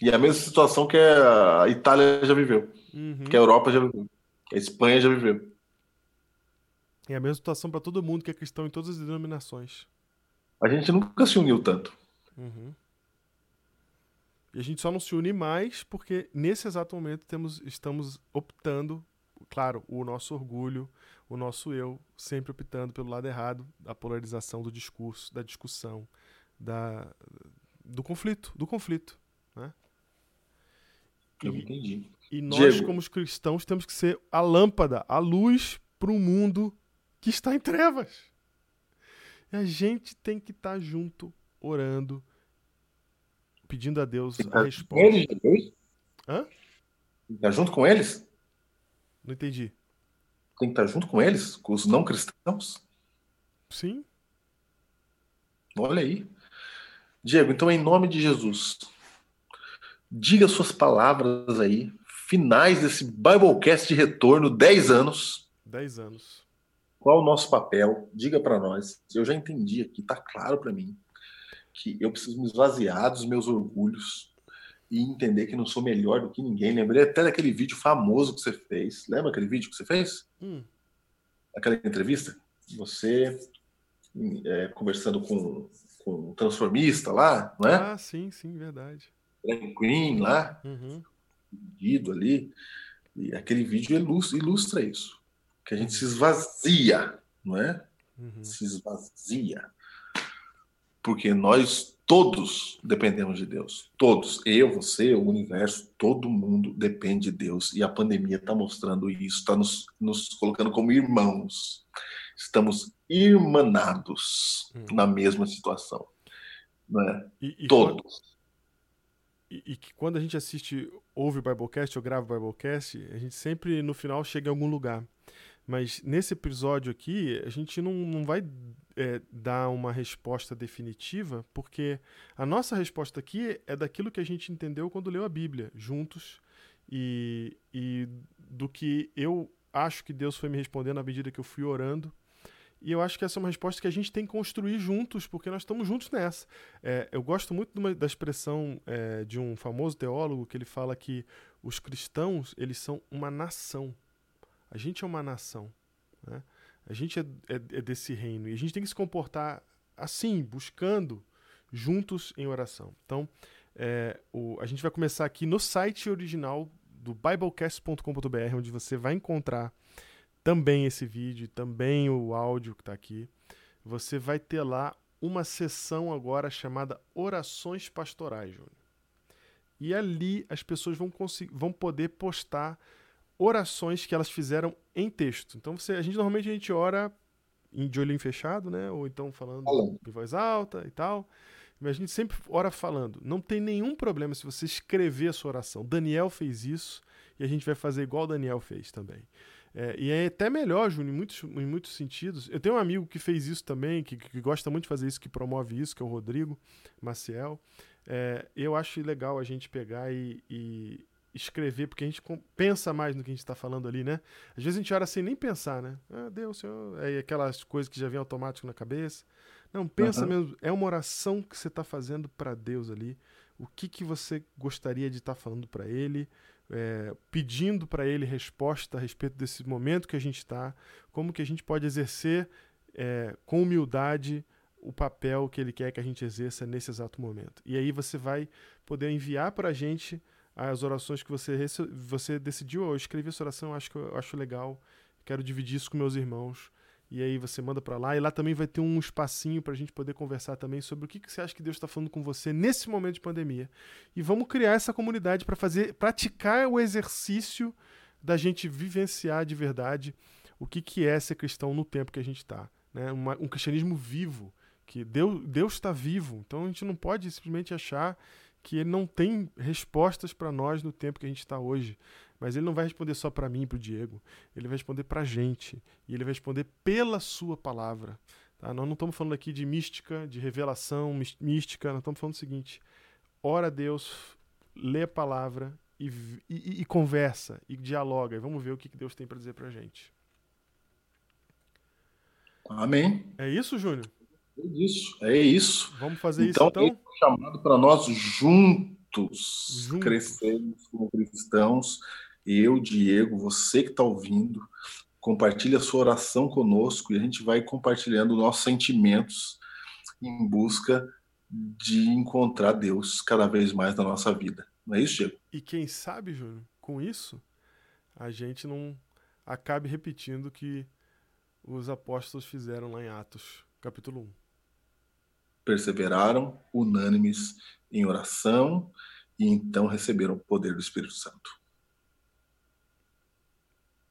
E a mesma situação que a Itália já viveu, Uhum. que a Europa já viveu, que a Espanha já viveu. É a mesma situação pra todo mundo que é cristão em todas as denominações. A gente nunca se uniu tanto. Uhum. E a gente só não se une mais porque nesse exato momento temos, estamos optando, claro, o nosso orgulho, o nosso eu, sempre optando pelo lado errado, da polarização do discurso, da discussão, da, do conflito, do conflito. Né? Eu E- entendi. E nós, Diego. como os cristãos, temos que ser a lâmpada, a luz para um mundo que está em trevas. E a gente tem que estar junto, orando, pedindo a Deus a Com resposta. eles, Jesus? Hã? Tem que estar junto com eles? Não entendi. Tem que estar junto com eles? Com os não cristãos? Sim? Olha aí. Diego, então, em nome de Jesus, diga suas palavras aí, finais desse Biblecast de retorno, 10 anos. 10 anos. Qual o nosso papel? Diga para nós. Eu já entendi aqui, tá claro para mim, que eu preciso me esvaziar dos meus orgulhos e entender que não sou melhor do que ninguém. Lembrei até daquele vídeo famoso que você fez. Lembra aquele vídeo que você fez? Hum, aquela entrevista, você é, conversando com, com um transformista lá, não é? Ah, sim, sim, verdade. Drag Queen lá, Uhum. Guido ali, e aquele vídeo ilustra, ilustra isso, que a gente se esvazia, não é? Uhum. Se esvazia, porque nós todos dependemos de Deus, todos, eu, você, o universo, todo mundo depende de Deus, e a pandemia está mostrando isso, está nos, nos colocando como irmãos, estamos irmanados Hum. na mesma situação, não é? E, e Todos. quando- e, e que quando a gente assiste, ouve o Biblecast ou grava o Biblecast, a gente sempre no final chega em algum lugar. Mas nesse episódio aqui, a gente não, não vai é, dar uma resposta definitiva, porque a nossa resposta aqui é daquilo que a gente entendeu quando leu a Bíblia, juntos, e, e do que eu acho que Deus foi me respondendo à medida que eu fui orando. E eu acho que essa é uma resposta que a gente tem que construir juntos, porque nós estamos juntos nessa. É, eu gosto muito uma, da expressão é, de um famoso teólogo que ele fala que os cristãos eles são uma nação. A gente é uma nação. Né? A gente é, é, é desse reino. E a gente tem que se comportar assim, buscando juntos em oração. Então, é, o, a gente vai começar aqui no site original do biblecast.com.br, onde você vai encontrar também esse vídeo, também o áudio que está aqui. Você vai ter lá uma sessão agora chamada Orações Pastorais, Júnior. E ali as pessoas vão, vão poder postar orações que elas fizeram em texto. Então você, a gente normalmente a gente ora de olhinho fechado, né? Ou então falando em voz alta e tal. Mas a gente sempre ora falando. Não tem nenhum problema se você escrever a sua oração. Daniel fez isso e a gente vai fazer igual Daniel fez também. É, e é até melhor, Júnior, em muitos, em muitos sentidos. Eu tenho um amigo que fez isso também, que, que gosta muito de fazer isso, que promove isso, que é o Rodrigo Maciel. É, eu acho legal a gente pegar e, e escrever, porque a gente pensa mais no que a gente está falando ali, né? Às vezes a gente ora sem nem pensar, né? Ah, Deus, Senhor. Aí aquelas coisas que já vem automático na cabeça. Não, pensa uhum. mesmo. É uma oração que você está fazendo para Deus ali. O que, que você gostaria de estar tá falando para Ele? é, pedindo para ele resposta a respeito desse momento que a gente está, como que a gente pode exercer é, com humildade o papel que ele quer que a gente exerça nesse exato momento. E aí você vai poder enviar para a gente as orações que você, você decidiu. Eu escrevi essa oração, acho que eu acho legal, quero dividir isso com meus irmãos. E aí você manda para lá. E lá também vai ter um espacinho para a gente poder conversar também sobre o que, que você acha que Deus está falando com você nesse momento de pandemia. E vamos criar essa comunidade para fazer, praticar o exercício da gente vivenciar de verdade o que, que é ser cristão no tempo que a gente está. Né? Um cristianismo vivo, que Deus está vivo. Então a gente não pode simplesmente achar que ele não tem respostas para nós no tempo que a gente está hoje. Mas ele não vai responder só para mim e para o Diego. Ele vai responder para a gente. E ele vai responder pela sua palavra. Tá? Nós não estamos falando aqui de mística, de revelação mística. Nós estamos falando o seguinte: ora a Deus, lê a palavra e, e, e conversa e dialoga. E vamos ver o que Deus tem para dizer para a gente. Amém. É isso, Júnior? É isso. É isso. Vamos fazer então, isso então? É chamado para nós juntos, juntos crescermos como cristãos eu, Diego, você que está ouvindo, compartilhe a sua oração conosco e a gente vai compartilhando nossos sentimentos em busca de encontrar Deus cada vez mais na nossa vida. Não é isso, Diego? E quem sabe, Júnior, com isso, a gente não acabe repetindo o que os apóstolos fizeram lá em Atos, capítulo 1. Perseveraram unânimes em oração e então receberam o poder do Espírito Santo.